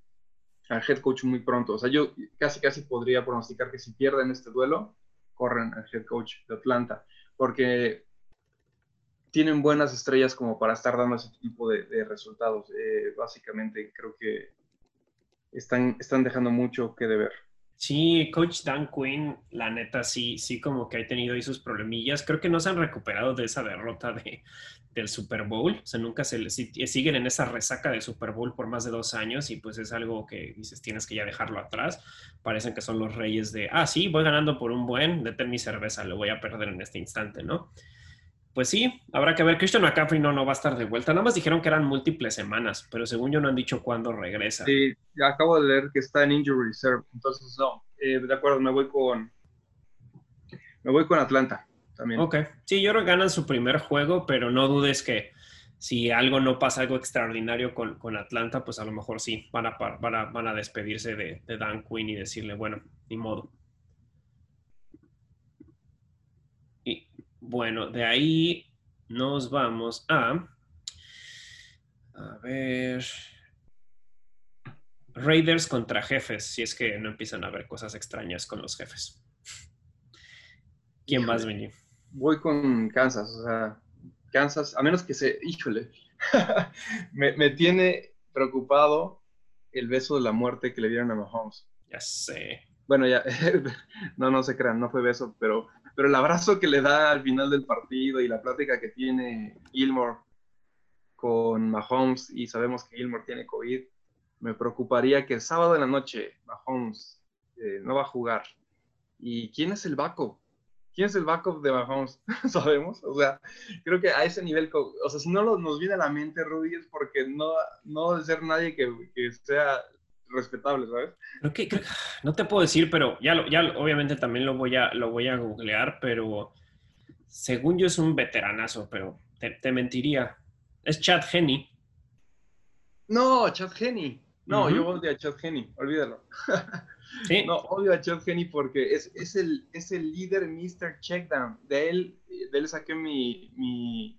al head coach muy pronto. O sea, yo casi casi podría pronosticar que si pierden este duelo, corren al head coach de Atlanta, porque tienen buenas estrellas como para estar dando ese tipo de, resultados. Eh, básicamente creo que están, están dejando mucho que deber. Sí, coach Dan Quinn, la neta, sí, sí, como que ha tenido ahí sus problemillas. Creo que no se han recuperado de esa derrota de, del Super Bowl. O sea, nunca se siguen en esa resaca del Super Bowl por más de dos años y pues es algo que dices, tienes que ya dejarlo atrás. Parecen que son los reyes de, ah, sí, voy ganando por un buen, detén mi cerveza, lo voy a perder en este instante, ¿no? Pues sí, habrá que ver. Christian McCaffrey no, no va a estar de vuelta. Nada más dijeron que eran múltiples semanas, pero según yo no han dicho cuándo regresa. Sí, acabo de leer que está en injury reserve, entonces no. Eh, de acuerdo, me voy con me voy con Atlanta también. Ok, sí, yo creo que ganan su primer juego, pero no dudes que si algo no pasa, algo extraordinario con, con Atlanta, pues a lo mejor sí, van a, van a, van a despedirse de, de Dan Quinn y decirle, bueno, ni modo. Bueno, de ahí nos vamos a... A ver... Raiders contra jefes, si es que no empiezan a haber cosas extrañas con los jefes. ¿Quién más venir? Voy con Kansas, o sea, Kansas, a menos que se, híjole, me, me, tiene preocupado el beso de la muerte que le dieron a Mahomes. Ya sé. Bueno, ya, no, no se crean, no fue beso, pero pero el abrazo que le da al final del partido y la plática que tiene Gilmore con Mahomes, y sabemos que Gilmore tiene COVID, me preocuparía que el sábado de la noche Mahomes eh, no va a jugar. ¿Y quién es el backup? ¿Quién es el backup de Mahomes? ¿Sabemos? O sea, creo que a ese nivel, o sea, si no nos viene a la mente, Rudy, es porque no, no debe ser nadie que sea respetable, ¿sabes? no te puedo decir, pero ya, ya obviamente también lo voy, a, lo voy a googlear, pero según yo es un veteranazo, pero te, mentiría. Es Chad Henney. No, Chad Henney. No, yo odio a Chad Henney, olvídalo. ¿Sí? No, odio a Chad Henney porque es, es, el, es el líder Mr. Checkdown. De él, de él saqué mi, mi,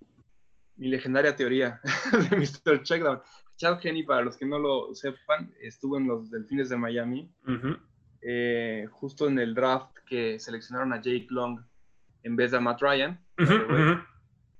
mi legendaria teoría de Mr. Checkdown. Chad Henney, para los que no lo sepan, estuvo en los Delfines de Miami, eh, justo en el draft que seleccionaron a Jake Long en vez de a Matt Ryan.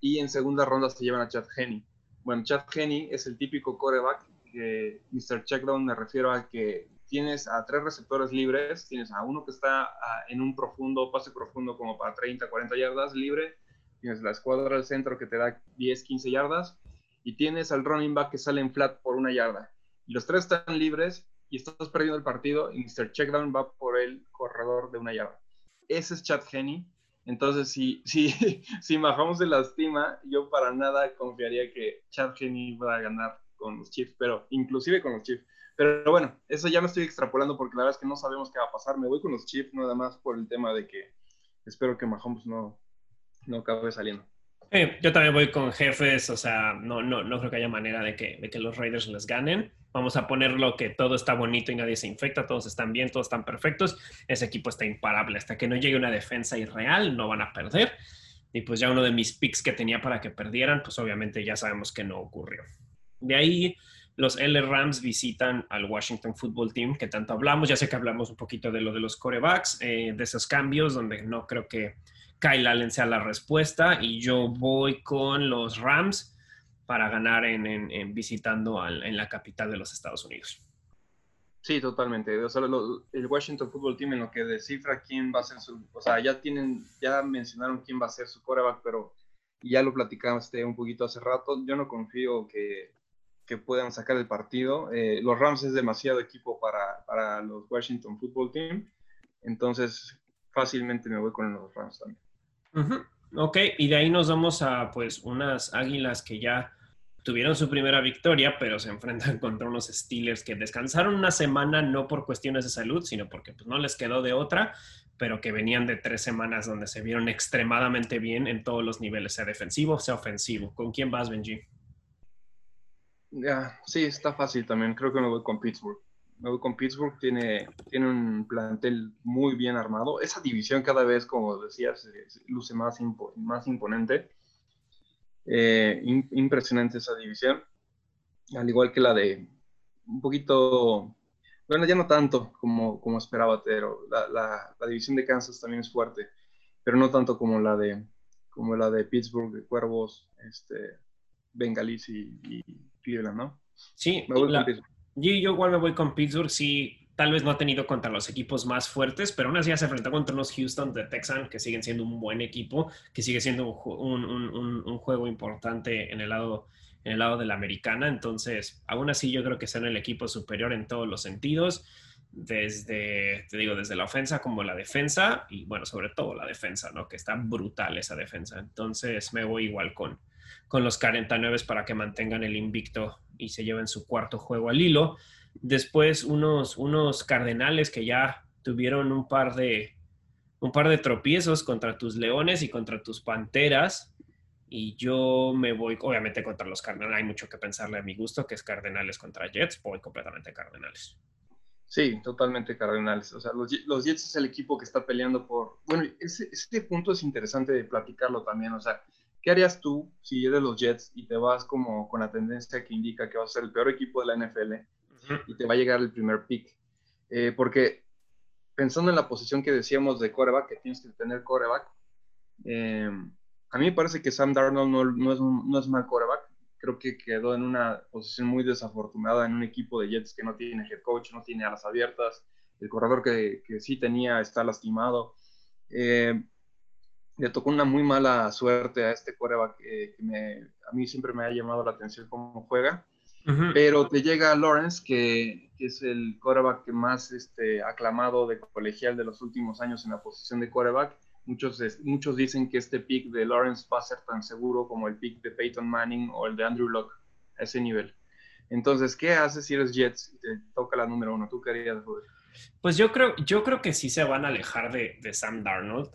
Y en segunda ronda se llevan a Chad Henney. Bueno, Chad Henney es el típico coreback que Mr. Checkdown me refiero a que tienes a tres receptores libres, tienes a uno que está en un profundo, pase profundo como para 30, 40 yardas libre, tienes la escuadra del centro que te da 10, 15 yardas, y tienes al running back que sale en flat por una yarda. Y los tres están libres y estás perdiendo el partido y Mr. Checkdown va por el corredor de una yarda. Ese es Chad Henney. Entonces, si, si, si Mahomes se lastima, yo para nada confiaría que Chad Henney va a ganar con los Chiefs, pero inclusive con los Chiefs. Pero bueno, eso ya me estoy extrapolando porque la verdad es que no sabemos qué va a pasar. Me voy con los Chiefs nada más por el tema de que espero que Mahomes no, no acabe saliendo yo también voy con jefes, o sea, no, no, no creo que haya manera de que, de que los Raiders les ganen. Vamos a ponerlo que todo está bonito y nadie se infecta, todos están bien, todos están perfectos. Ese equipo está imparable. Hasta que no llegue una defensa irreal, no van a perder. Y pues ya uno de mis picks que tenía para que perdieran, pues obviamente ya sabemos que no ocurrió. De ahí los L Rams visitan al Washington Football Team, que tanto hablamos. Ya sé que hablamos un poquito de lo de los corebacks, eh, de esos cambios, donde no creo que Kyle Allen sea la respuesta y yo voy con los Rams para ganar en, visitando en la capital de los Estados Unidos. Sí, totalmente. el Washington Football Team en lo que descifra quién va a ser su, o sea, ya tienen, ya mencionaron quién va a ser su quarterback, pero ya lo platicamos un poquito hace rato. Yo no confío que, que puedan sacar el partido. Eh, los Rams es demasiado equipo para, para los Washington Football Team, entonces fácilmente me voy con los Rams también. Ok, y de ahí nos vamos a pues unas águilas que ya tuvieron su primera victoria, pero se enfrentan contra unos Steelers que descansaron una semana no por cuestiones de salud, sino porque pues, no les quedó de otra, pero que venían de tres semanas donde se vieron extremadamente bien en todos los niveles, sea defensivo, sea ofensivo. ¿Con quién vas, Benji? Ya, sí, está fácil también. Creo que me voy con Pittsburgh con Pittsburgh tiene, tiene un plantel muy bien armado. Esa división cada vez, como decías, luce más, más imponente. Eh, impresionante esa división. Al igual que la de un poquito, bueno, ya no tanto como, como esperaba, pero la, la, división de Kansas también es fuerte, pero no tanto como la de, como la de Pittsburgh, de Cuervos, este, Bengalis y, Cleveland, ¿no? Sí, Me voy con Pittsburgh. Yo, yo igual me voy con Pittsburgh, sí, tal vez no ha tenido contra los equipos más fuertes, pero aún así ya se enfrentó contra unos Houston de Texan que siguen siendo un buen equipo, que sigue siendo un, un, juego importante en el lado en el lado de la americana. Entonces, aún así yo creo que son el equipo superior en todos los sentidos, desde, te digo, desde la ofensa como la defensa, y bueno, sobre todo la defensa, ¿no? Que está brutal esa defensa. Entonces, me voy igual con, con los 49 para que mantengan el invicto y se lleven su cuarto juego al hilo. Después unos, unos Cardenales que ya tuvieron un par de un par de tropiezos contra tus Leones y contra tus Panteras. Y yo me voy, obviamente, contra los Cardenales. Hay mucho que pensarle a mi gusto, que es Cardenales contra Jets. Voy completamente Cardenales. Sí, totalmente Cardenales. O sea, los, los, Jets es el equipo que está peleando por... Bueno, ese, ese punto es interesante de platicarlo también. O sea, ¿qué harías tú si eres los Jets y te vas como con la tendencia que indica que vas a ser el peor equipo de la NFL y te va a llegar el primer pick? Eh, porque pensando en la posición que decíamos de coreback, que tienes que tener coreback, eh, a mí me parece que Sam Darnold no, es, no es mal coreback. Creo que quedó en una posición muy desafortunada en un equipo de Jets que no tiene head coach, no tiene alas abiertas. El corredor que, que sí tenía está lastimado. Eh, le tocó una muy mala suerte a este coreback que, me, a mí siempre me ha llamado la atención cómo juega. Pero te llega Lawrence, que, que, es el coreback que más este, aclamado de colegial de los últimos años en la posición de coreback Muchos, muchos dicen que este pick de Lawrence va a ser tan seguro como el pick de Peyton Manning o el de Andrew Locke a ese nivel. Entonces, ¿qué haces si eres Jets y te toca la número uno? ¿Tú querías, Pues yo creo, yo creo que sí se van a alejar de, de Sam Darnold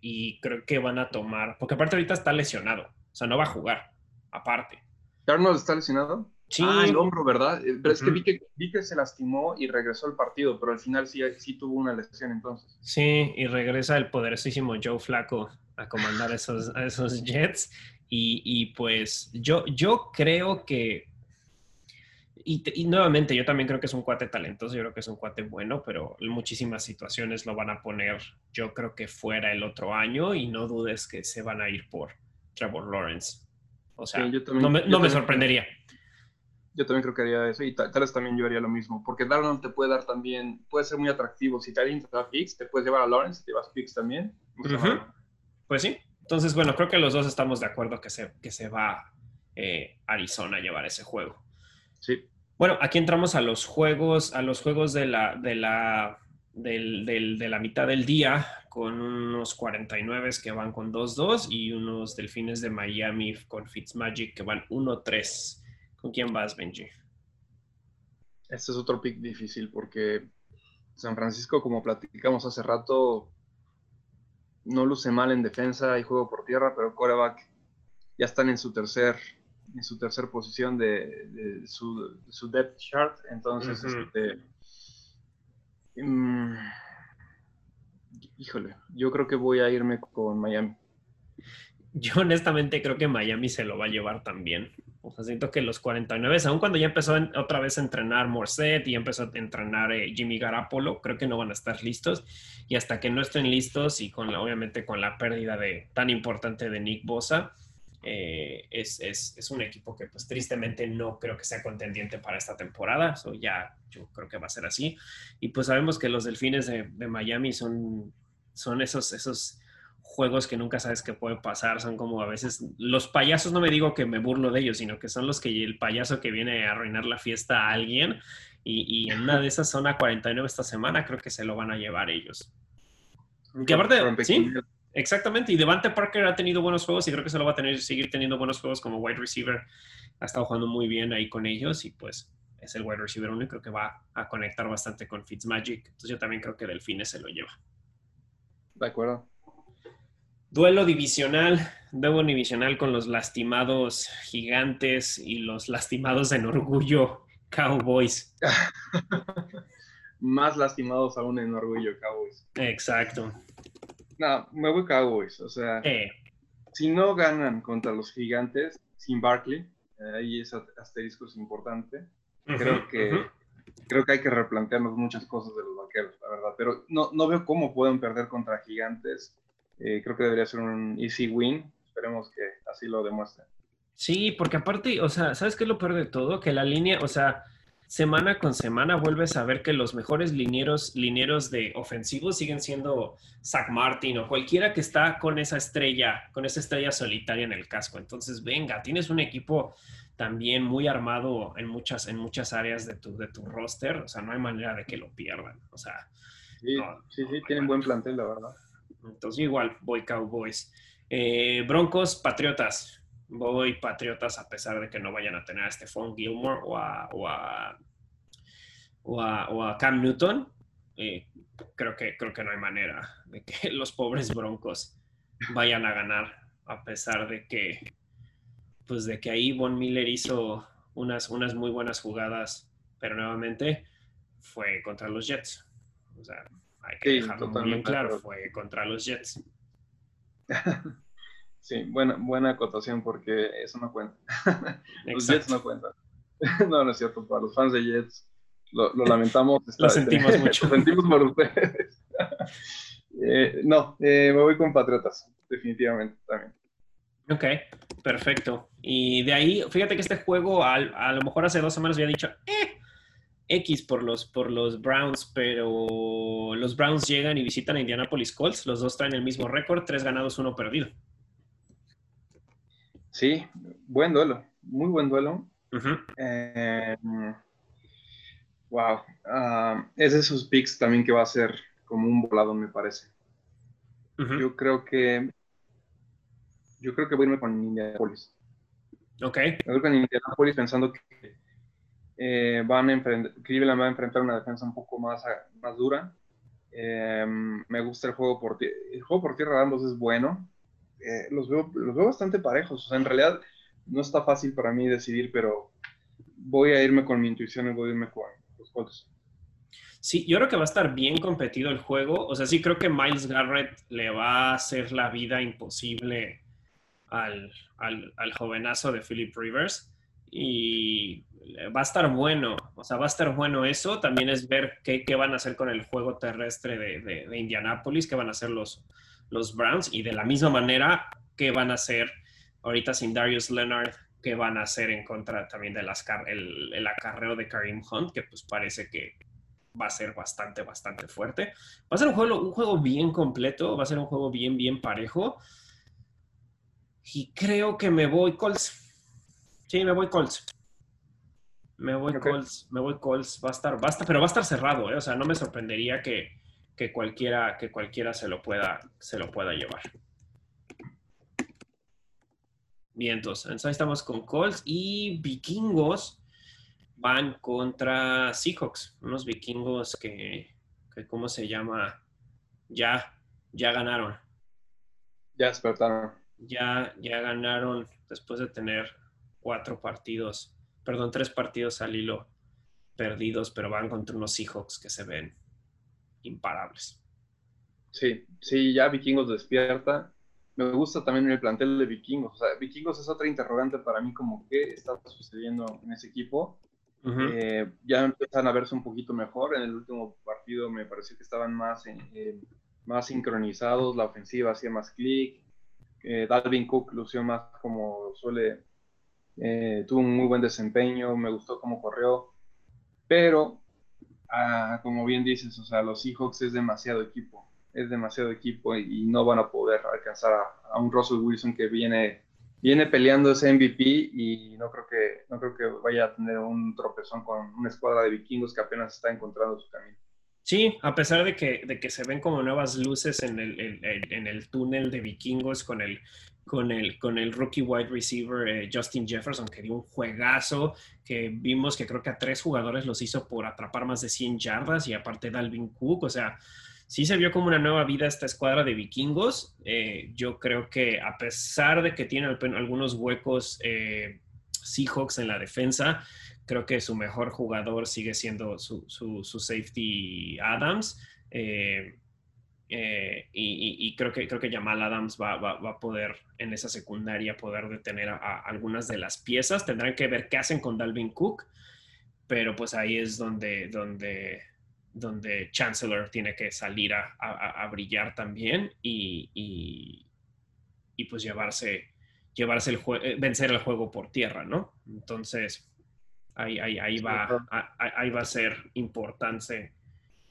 y creo que van a tomar, porque aparte ahorita está lesionado, o sea, no va a jugar, aparte. ¿Darnold está lesionado? Sí. Ah, el hombro, ¿verdad? Eh, pero es que vi, que vi que se lastimó y regresó al partido, pero al final sí, sí tuvo una lesión entonces. Sí, y regresa el poderosísimo Joe Flaco a comandar esos, a esos Jets. Y, y, pues yo, yo creo que... Y, y, nuevamente, yo también creo que es un cuate talentoso, yo creo que es un cuate bueno, pero en muchísimas situaciones lo van a poner, yo creo que fuera el otro año y no dudes que se van a ir por Trevor Lawrence. O sea, no me, no me sorprendería. Yo también creo que haría eso y tal, vez también yo haría lo mismo, porque Darnold te puede dar también, puede ser muy atractivo. Si te alguien te da picks, te puedes llevar a Lawrence, te llevas picks también. Pues sí. Entonces, bueno, creo que los dos estamos de acuerdo que se, que se va eh, Arizona a llevar ese juego. Sí. Bueno, aquí entramos a los juegos, a los juegos de la, de la, del, del, de la mitad del día, con unos 49 que van con 2-2 y unos delfines de Miami con Fitzmagic que van 1-3. ¿Con quién vas, Benji? Este es otro pick difícil porque San Francisco, como platicamos hace rato, no luce mal en defensa y juego por tierra, pero coreback ya están en su tercer en su tercer posición de, su, depth chart. Entonces, este, mm, híjole, yo creo que voy a irme con Miami. Yo honestamente creo que Miami se lo va a llevar también. O sea, siento que los 49, aun cuando ya empezó otra vez a entrenar Morset y empezó a entrenar eh, Jimmy Garapolo, creo que no van a estar listos. Y hasta que no estén listos y con la, obviamente con la pérdida de, tan importante de Nick Bosa, eh, es, es, es, un equipo que pues tristemente no creo que sea contendiente para esta temporada. So, ya yo creo que va a ser así. Y pues sabemos que los delfines de, de Miami son, son esos, esos juegos que nunca sabes qué puede pasar, son como a veces, los payasos no me digo que me burlo de ellos, sino que son los que el payaso que viene a arruinar la fiesta a alguien y, en una de esas zona 49 esta semana creo que se lo van a llevar ellos. Que aparte, sí, exactamente, y Devante Parker ha tenido buenos juegos y creo que se lo va a tener, seguir teniendo buenos juegos como wide receiver, ha estado jugando muy bien ahí con ellos y pues es el wide receiver único que va a conectar bastante con Fitzmagic, entonces yo también creo que Delfines se lo lleva. De acuerdo. Duelo divisional, duelo divisional con los lastimados gigantes y los lastimados en orgullo Cowboys. Más lastimados aún en orgullo Cowboys. Exacto. No, me voy Cowboys. O sea, si no ganan contra los gigantes sin Barkley, eh, ahí ese asterisco es importante. creo que creo que hay que replantearnos muchas cosas de los vaqueros, la verdad. Pero no, no veo cómo pueden perder contra gigantes eh, creo que debería ser un easy win. Esperemos que así lo demuestre. Sí, porque aparte, o sea, ¿sabes qué es lo peor de todo? Que la línea, o sea, semana con semana vuelves a ver que los mejores linieros, linieros de ofensivos siguen siendo Zach Martin o cualquiera que está con esa estrella, con esa estrella solitaria en el casco. Entonces, venga, tienes un equipo también muy armado en muchas, en muchas áreas de tu, de tu roster. O sea, no hay manera de que lo pierdan. O sea, sí, sí, sí, tienen buen plantel, la verdad. Entonces, igual, voy Cowboys. Eh, Broncos, Patriotas voy Patriotas a pesar de que no vayan a tener a Stephon Gilmore o a, o a, Cam Newton. Eh, creo, que, creo que no hay manera de que los pobres Broncos vayan a ganar a pesar de que pues de que ahí Von Miller hizo unas, unas muy buenas jugadas, pero nuevamente fue contra los Jets. O sea, hay que dejarlo muy bien claro, fue contra los Jets. Sí, buena, buena acotación porque eso no cuenta. los Jets no cuentan. no, no es cierto. Para los fans de Jets, lo, lamentamos. lo sentimos mucho. lo sentimos por ustedes. Eh, no, eh, me voy con Patriotas, definitivamente también. Ok, perfecto. Y de ahí, fíjate que este juego, a, a lo mejor hace dos semanas había dicho, eh, X por los, por los Browns, pero los Browns llegan y visitan a Indianapolis Colts. Los dos traen el mismo récord, tres ganados, uno perdido. Sí, buen duelo, muy buen duelo. wow, ah, es de esos picks también que va a ser como un volado, me parece. Yo creo que yo creo que voy a irme con Indianapolis. Ok. Me voy con Indianapolis pensando que eh, van a enfrentar, Cleveland va a enfrentar una defensa un poco más, más dura. Em, me gusta el juego por tierra. El juego por tierra de ambos es bueno. Eh, los, veo, los veo bastante parejos. O sea, en realidad no está fácil para mí decidir, pero voy a irme con mi intuición y voy a irme con los Colts. Sí, yo creo que va a estar bien competido el juego. O sea, sí creo que Miles Garrett le va a hacer la vida imposible al, al, jovenazo de Philip Rivers. Y va a estar bueno, o sea, va a estar bueno eso. También es ver qué, qué van a hacer con el juego terrestre de, de, de Indianápolis, qué van a hacer los, los Browns y de la misma manera que van a hacer ahorita sin Darius Leonard, que van a hacer en contra también del el, el acarreo de Karim Hunt, que pues parece que va a ser bastante, bastante fuerte. Va a ser un juego, un juego bien completo, va a ser un juego bien, bien parejo. Y creo que me voy Colts. Sí, me voy Colts. Me voy Colts, me voy Colts. Va a estar, va pero va a estar cerrado, ¿eh? O sea, no me sorprendería que, que cualquiera, que cualquiera se, lo pueda, se lo pueda llevar. Bien, entonces, ahí estamos con Colts y vikingos van contra Seahawks, unos vikingos que, ¿cómo se llama? Ya, ya ganaron. Ya despertaron. Ya, ya ganaron después de tener cuatro partidos, perdón, tres partidos al hilo perdidos, pero van contra unos Seahawks que se ven imparables. Sí, sí, ya Vikingos despierta. Me gusta también el plantel de Vikingos. O sea, Vikingos es otra interrogante para mí, como qué está sucediendo en ese equipo. Eh, ya empiezan a verse un poquito mejor. En el último partido me pareció que estaban más, más sincronizados, la ofensiva hacía más clic. Eh, Dalvin Cook lució más como suele, eh, tuvo un muy buen desempeño, me gustó cómo corrió, pero Ah, como bien dices, o sea, los Seahawks es demasiado equipo, es demasiado equipo y, no van a poder alcanzar a, un Russell Wilson que viene, viene peleando ese MVP y no creo, que, no creo que vaya a tener un tropezón con una escuadra de vikingos que apenas está encontrando su camino. Sí, a pesar de que, de que se ven como nuevas luces en el, en el túnel de vikingos con el con el, con el rookie wide receiver eh, Justin Jefferson, que dio un juegazo, que vimos que creo que a tres jugadores los hizo por atrapar más de 100 yardas y aparte Dalvin Cook, o sea, sí se vio como una nueva vida esta escuadra de vikingos. Eh, yo creo que a pesar de que tiene algunos huecos eh, Seahawks en la defensa, creo que su mejor jugador sigue siendo su, su, su safety Adams. Eh, y, creo que creo que Jamal Adams va, a poder en esa secundaria poder detener a, algunas de las piezas. Tendrán que ver qué hacen con Dalvin Cook, pero pues ahí es donde, donde, donde Chancellor tiene que salir a, brillar también y, y, pues llevarse, llevarse el eh, vencer el juego por tierra, ¿no? Entonces, Ahí, ahí, ahí, va, ahí va a ser importante.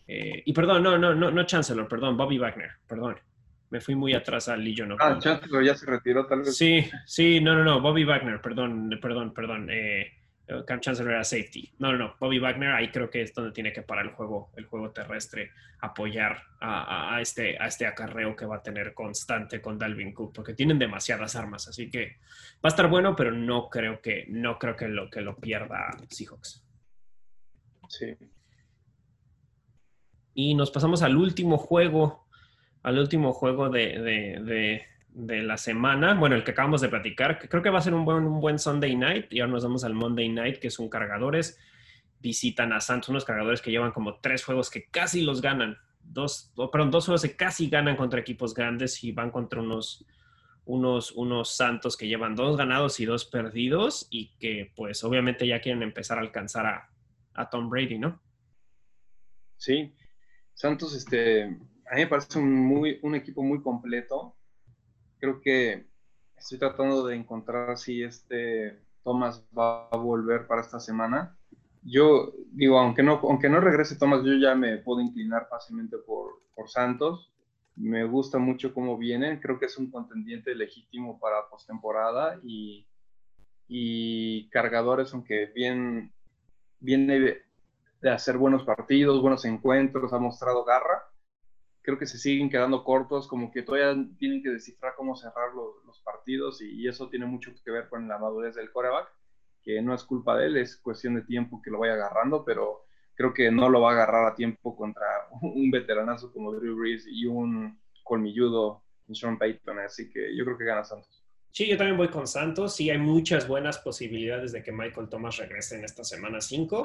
Eh, y perdón, no, no, no, no Chancellor, perdón, Bobby Wagner, perdón. Me fui muy atrás al Legion of Ah, Chancellor ya se retiró tal vez. Sí, sí, no, no, no, Bobby Wagner, perdón, perdón, perdón. Eh, Cam Chancellor era safety. No, no, no. Bobby Wagner ahí creo que es donde tiene que parar el juego, el juego terrestre, apoyar a, este, a este acarreo que va a tener constante con Dalvin Cook, porque tienen demasiadas armas, así que va a estar bueno, pero no creo que, no creo que lo, que lo pierda Seahawks. Sí. Y nos pasamos al último juego, al último juego de de la semana, bueno, el que acabamos de platicar, que creo que va a ser un buen, un buen Sunday night, y ahora nos vamos al Monday night, que son cargadores, visitan a Santos, unos cargadores que llevan como tres juegos que casi los ganan, dos, perdón, dos juegos que casi ganan contra equipos grandes y van contra unos, unos, unos Santos que llevan dos ganados y dos perdidos y que pues obviamente ya quieren empezar a alcanzar a, a Tom Brady, ¿no? Sí, Santos, este, a mí me parece un, muy, un equipo muy completo creo que estoy tratando de encontrar si este Thomas va a volver para esta semana. Yo digo, aunque no, aunque no regrese Thomas, yo ya me puedo inclinar fácilmente por, por Santos. Me gusta mucho cómo vienen. Creo que es un contendiente legítimo para postemporada y, y cargadores, aunque bien viene de hacer buenos partidos, buenos encuentros, ha mostrado garra creo que se siguen quedando cortos, como que todavía tienen que descifrar cómo cerrar los, partidos y, eso tiene mucho que ver con la madurez del coreback, que no es culpa de él, es cuestión de tiempo que lo vaya agarrando, pero creo que no lo va a agarrar a tiempo contra un veteranazo como Drew Brees y un colmilludo Sean Payton, así que yo creo que gana Santos. Sí, yo también voy con Santos. Sí, hay muchas buenas posibilidades de que Michael Thomas regrese en esta semana 5.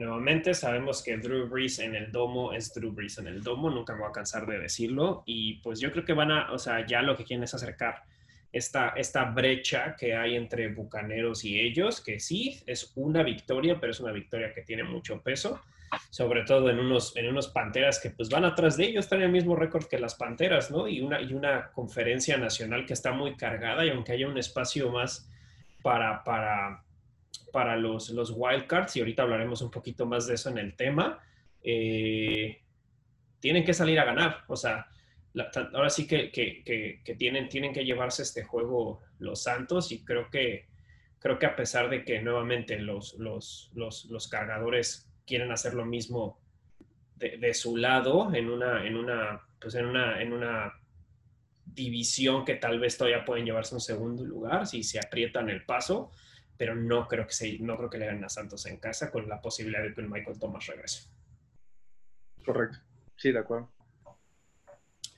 Nuevamente, sabemos que Drew Brees en el domo es Drew Brees en el domo, nunca me voy a cansar de decirlo. Y pues yo creo que van a, o sea, ya lo que quieren es acercar esta, esta brecha que hay entre Bucaneros y ellos, que sí, es una victoria, pero es una victoria que tiene mucho peso, sobre todo en unos, en unos Panteras que pues van atrás de ellos, están el mismo récord que las Panteras, ¿no? Y una, y una conferencia nacional que está muy cargada y aunque haya un espacio más para, para para los, los wildcards, y ahorita hablaremos un poquito más de eso en el tema, eh, tienen que salir a ganar. O sea, ahora sí que, tienen, tienen que llevarse este juego los Santos y creo que, creo que a pesar de que nuevamente los, los, los, cargadores quieren hacer lo mismo de, su lado en una, en una, pues en una, en una división que tal vez todavía pueden llevarse un segundo lugar si se aprietan el paso pero no creo que, se, no creo que le ganen a Santos en casa con la posibilidad de que el Michael Thomas regrese. Correcto. Sí, de acuerdo.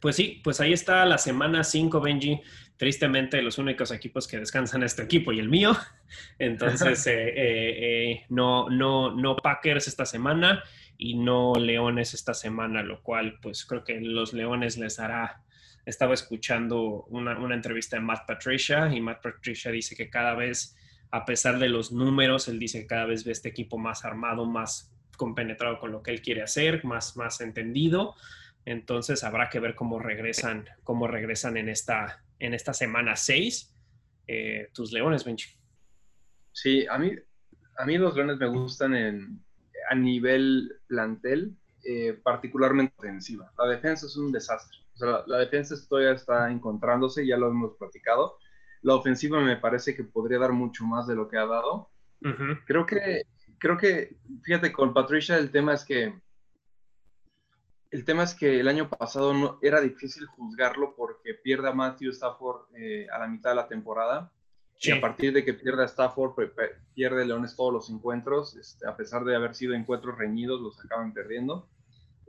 Pues sí, pues ahí está la semana 5, Benji. Tristemente, los únicos equipos que descansan este equipo y el mío. Entonces, eh, eh, eh, no, no, no Packers esta semana y no Leones esta semana, lo cual, pues creo que los Leones les hará. Estaba escuchando una, una entrevista de Matt Patricia y Matt Patricia dice que cada vez a pesar de los números, él dice que cada vez ve este equipo más armado, más compenetrado con lo que él quiere hacer, más, más entendido. Entonces habrá que ver cómo regresan, cómo regresan en esta, en esta semana 6 eh, tus Leones, Benji. Sí, a mí, a mí los Leones me gustan a nivel plantel, eh, particularmente ofensiva. La defensa es un desastre. la, la, defensa todavía está encontrándose, ya lo hemos platicado. La ofensiva me parece que podría dar mucho más de lo que ha dado. Creo que, creo que, fíjate, con Patricia el tema es que el tema es que el año pasado no, era difícil juzgarlo porque pierde a Matthew Stafford eh, a la mitad de la temporada. Y a partir de que pierde a Stafford, pierde Leones todos los encuentros. Este, a pesar de haber sido encuentros reñidos, los acaban perdiendo.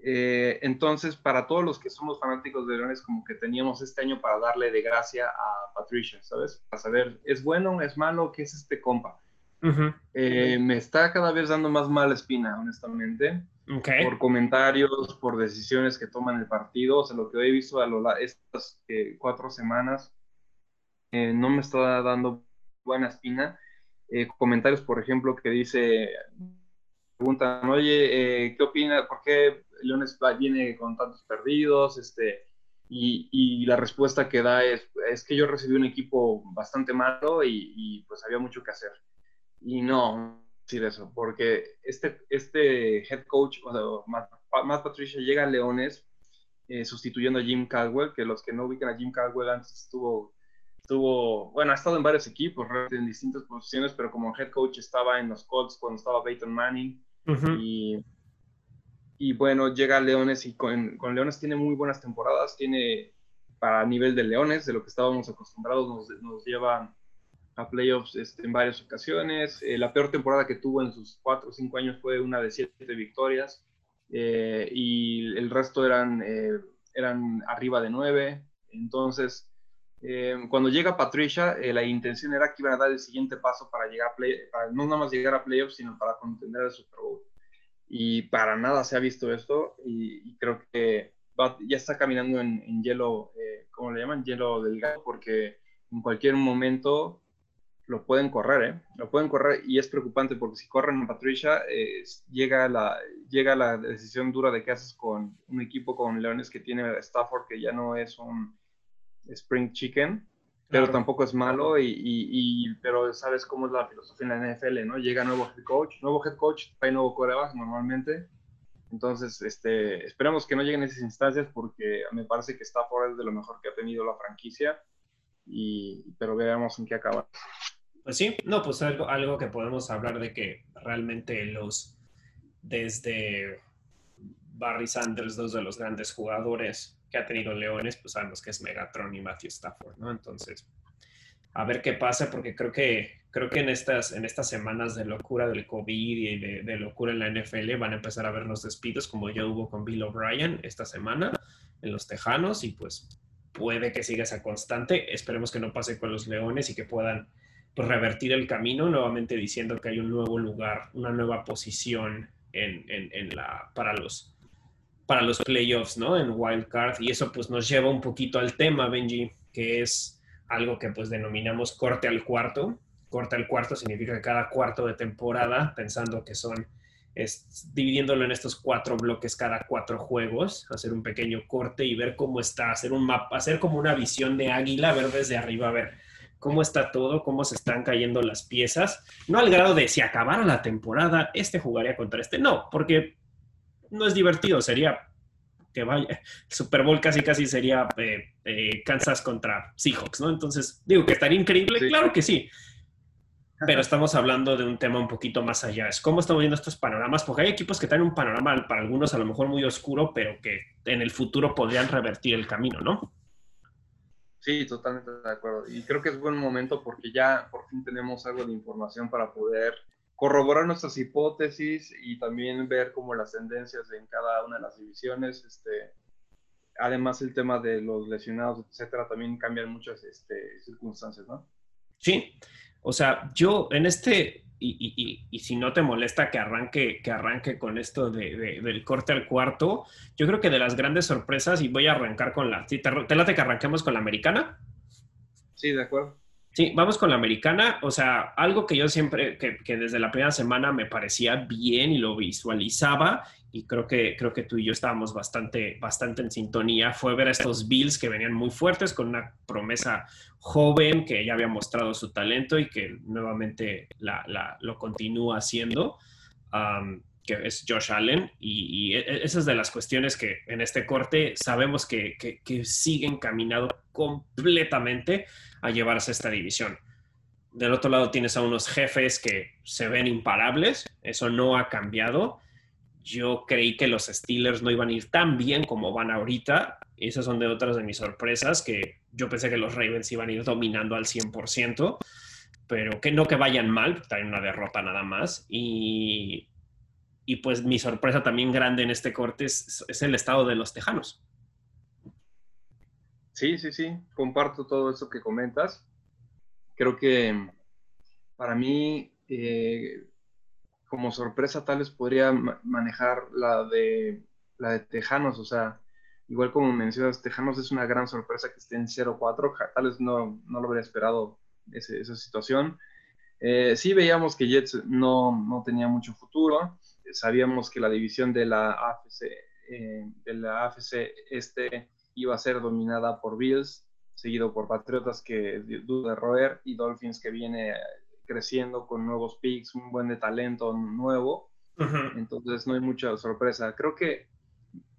Eh, entonces, para todos los que somos fanáticos de Leones, como que teníamos este año para darle de gracia a Patricia, ¿sabes? Para saber, ¿es bueno, es malo? ¿Qué es este compa? Eh, me está cada vez dando más mala espina, honestamente. Por comentarios, por decisiones que toman el partido. O sea, lo que he visto a lo estas eh, cuatro semanas no me está dando buena espina. comentarios, por ejemplo, que dice, preguntan, oye, ¿qué opina? ¿Por qué Leones viene con tantos perdidos, este, y, la respuesta que da es, es que yo recibí un equipo bastante malo y, pues había mucho que hacer. Y no, decir eso, porque este, este head coach, o Matt, Patricia, llega a Leones eh, sustituyendo a Jim Caldwell, que los que no ubican a Jim Caldwell antes estuvo, estuvo, bueno, ha estado en varios equipos, en distintas posiciones, pero como head coach estaba en los Colts cuando estaba Peyton Manning. y, y, bueno, llega Leones y con, Leones tiene muy buenas temporadas, tiene para nivel de Leones, de lo que estábamos acostumbrados, nos, nos lleva a playoffs este, en varias ocasiones. Eh, la peor temporada que tuvo en sus cuatro o cinco años fue una de siete victorias eh, y el resto eran, eh, eran arriba de nueve. Entonces, cuando llega Patricia, la intención era que iban a dar el siguiente paso para llegar a play, no nada más llegar a playoffs, sino para contender el Super Bowl. Y para nada se ha visto esto y, creo que ya está caminando en, hielo, ¿cómo le llaman? Hielo delgado, porque en cualquier momento lo pueden correr, ¿eh? Lo pueden correr y es preocupante porque si corren a Patricia, eh, llega, la, llega la decisión dura de qué haces con un equipo con Leones que tiene Stafford, que ya no es un Spring Chicken, pero tampoco es malo, y, y, pero sabes cómo es la filosofía en la NFL, ¿no? Llega nuevo head coach, nuevo head coach, hay nuevo coreback normalmente. Entonces, este, esperemos que no lleguen esas instancias porque me parece que Stafford es de lo mejor que ha tenido la franquicia, y, pero veamos en qué acaba. Pues sí, no, pues algo, algo que podemos hablar de que realmente los, desde Barry Sanders, dos de los grandes jugadores que ha tenido Leones, pues sabemos que es Megatron y Matthew Stafford, ¿no? Entonces, a ver qué pasa, porque creo que, creo que en, estas, en estas semanas de locura del COVID y de, locura en la NFL van a empezar a ver los despidos, como ya hubo con Bill O'Brien esta semana en los Tejanos, y pues puede que siga esa constante. Esperemos que no pase con los Leones y que puedan pues, revertir el camino, nuevamente diciendo que hay un nuevo lugar, una nueva posición en, en, la, para, los, para los playoffs, ¿no? En Wild Card. Y eso pues nos lleva un poquito al tema, Benji, que es algo que pues denominamos corte al cuarto. Corte al cuarto significa que cada cuarto de temporada, pensando que son es, dividiéndolo en estos cuatro bloques cada cuatro juegos, hacer un pequeño corte y ver cómo está, hacer un mapa, hacer como una visión de águila, ver desde arriba, ver cómo está todo, cómo se están cayendo las piezas. No al grado de si acabara la temporada, este jugaría contra este. No, porque no es divertido. Sería que vaya, el Super Bowl casi casi sería eh, eh, Kansas contra Seahawks, ¿no? Entonces, digo que estaría increíble, claro que sí. Pero estamos hablando de un tema un poquito más allá. Es cómo estamos viendo estos panoramas, porque hay equipos que tienen un panorama para algunos a lo mejor muy oscuro, pero que en el futuro podrían revertir el camino, ¿no? Sí, totalmente de acuerdo. Y creo que es buen momento porque ya por fin tenemos algo de información para poder corroborar nuestras hipótesis y también ver como las tendencias en cada una de las divisiones. Este, además, el tema de los lesionados, etcétera, también cambian muchas este, circunstancias, ¿no? Sí. O sea, yo en este, y, si no te molesta que arranque, que arranque con esto de, del corte al cuarto, yo creo que de las grandes sorpresas, y voy a arrancar con la... ¿Te, te late que arranquemos con la americana? Sí, de acuerdo. Sí, vamos con la americana. O sea, algo que yo siempre, que, desde la primera semana me parecía bien y lo visualizaba, y creo que, creo que tú y yo estábamos bastante, bastante en sintonía, fue ver a estos Bills que venían muy fuertes con una promesa joven que ya había mostrado su talento y que nuevamente la, lo continúa haciendo. Que es Josh Allen, y, y, e, esas de las cuestiones que en este corte sabemos que, que, que siguen caminando completamente a llevarse esta división. Del otro lado tienes a unos jefes que se ven imparables, eso no ha cambiado. Yo creí que los Steelers no iban a ir tan bien como van ahorita. Esas son de otras de mis sorpresas, que yo pensé que los Ravens iban a ir dominando al 100%, pero que no que vayan mal, traen una derrota nada más. Y, y pues mi sorpresa también grande en este corte es, es el estado de los Tejanos. Sí, sí, sí, comparto todo eso que comentas. Creo que para mí, eh, como sorpresa, tal vez podría manejar la de, la de Tejanos, o sea, igual como mencionas, Tejanos es una gran sorpresa que esté en 0-4, tal vez no, no, lo habría esperado esa situación. Eh, sí veíamos que Jets no, no, tenía mucho futuro, sabíamos que la división de la AFC, eh, de la AFC este iba a ser dominada por Bills, seguido por Patriotas que duda roer y Dolphins que viene creciendo con nuevos picks, un buen de talento nuevo. Entonces no hay mucha sorpresa. Creo que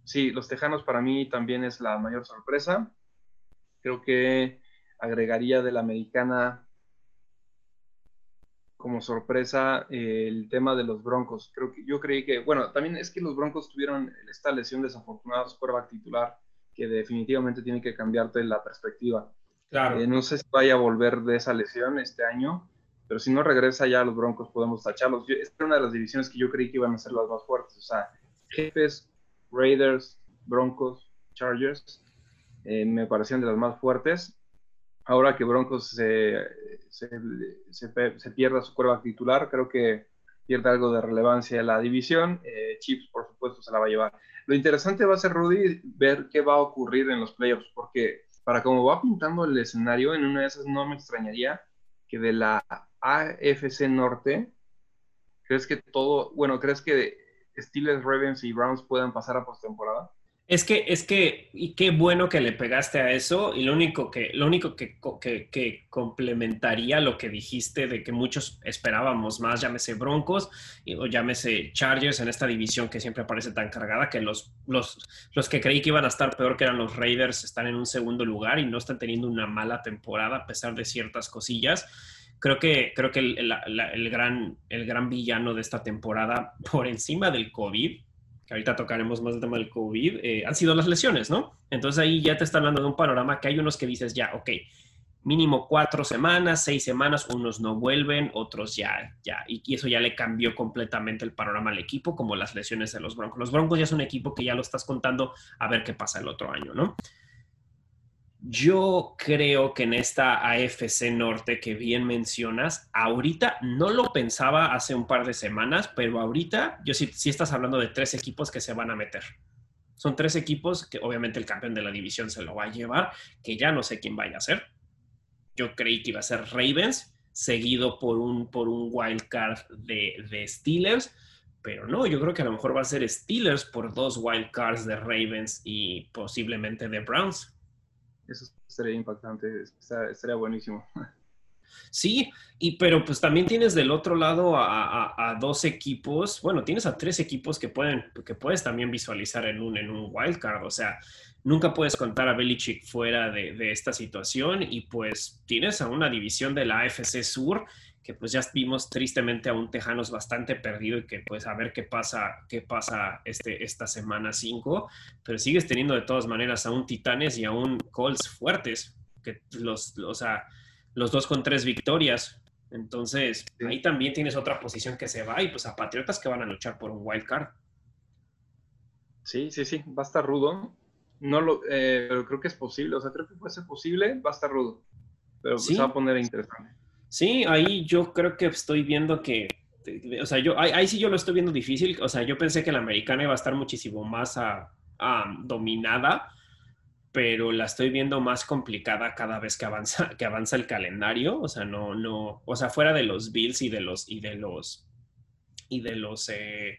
sí, los Tejanos para mí también es la mayor sorpresa. Creo que agregaría de la americana como sorpresa el tema de los Broncos. Creo que yo creí que, bueno, también es que los Broncos tuvieron esta lesión desafortunada su quarterback titular que definitivamente tiene que cambiarte la perspectiva. Claro. Eh, no sé si vaya a volver de esa lesión este año, pero si no regresa ya a los Broncos podemos tacharlos. esta es una de las divisiones que yo creí que iban a ser las más fuertes. O sea, Jefes, Raiders, Broncos, Chargers, eh, me parecían de las más fuertes. Ahora que Broncos se, se, se, pierda su cuerva titular, creo que pierde algo de relevancia la división. Eh, Chiefs, por supuesto, se la va a llevar. Lo interesante va a ser, Rudy, ver qué va a ocurrir en los playoffs, porque para como va pintando el escenario, en una de esas no me extrañaría que de la AFC Norte, ¿crees que todo, bueno, crees que Steelers, Ravens y Browns puedan pasar a postemporada? Es que, es que, y qué bueno que le pegaste a eso, y lo único que, lo único que, que, complementaría lo que dijiste de que muchos esperábamos más, llámese Broncos o llámese Chargers en esta división que siempre parece tan cargada, que los, los, los que creí que iban a estar peor que eran los Raiders están en un segundo lugar y no están teniendo una mala temporada a pesar de ciertas cosillas. Creo que, creo que el, el, gran, el gran villano de esta temporada, por encima del COVID, que ahorita tocaremos más el tema del COVID, eh, han sido las lesiones, ¿no? Entonces ahí ya te está hablando de un panorama que hay unos que dices, ya, ok, mínimo cuatro semanas, seis semanas, unos no vuelven, otros ya, ya, y, y, eso ya le cambió completamente el panorama al equipo, como las lesiones de los Broncos. Los Broncos ya es un equipo que ya lo estás contando a ver qué pasa el otro año, ¿no? Yo creo que en esta AFC Norte que bien mencionas, ahorita no lo pensaba hace un par de semanas, pero ahorita yo sí, sí estás hablando de tres equipos que se van a meter. Son tres equipos que obviamente el campeón de la división se lo va a llevar, que ya no sé quién vaya a ser. Yo creí que iba a ser Ravens, seguido por un, por un wild card de, Steelers, pero no, yo creo que a lo mejor va a ser Steelers por dos wild cards de Ravens y posiblemente de Browns. Eso sería impactante, sería buenísimo. Sí, y pero pues también tienes del otro lado a, dos equipos, bueno, tienes a tres equipos que pueden, que puedes también visualizar en un, en un wildcard, o sea, nunca puedes contar a Belichick fuera de, de, esta situación y pues tienes a una división de la AFC Sur que pues ya vimos tristemente a un Tejanos bastante perdido y que pues a ver qué pasa, qué pasa este, esta semana 5, pero sigues teniendo de todas maneras a un Titanes y a un Colts fuertes, que los, o sea, los dos con tres victorias. Entonces, ahí también tienes otra posición que se va y pues a Patriotas que van a luchar por un wild card. Sí, sí, sí, va a estar rudo. No lo, eh, pero creo que es posible, o sea, creo que puede ser posible, va a estar rudo, pero se va a poner interesante. Sí, ahí yo creo que estoy viendo que, o sea, yo, ahí, sí yo lo estoy viendo difícil. O sea, yo pensé que la americana iba a estar muchísimo más dominada, pero la estoy viendo más complicada cada vez que avanza, que avanza el calendario. O sea, no, no, o sea, fuera de los Bills y de los, y de los, y de los eh,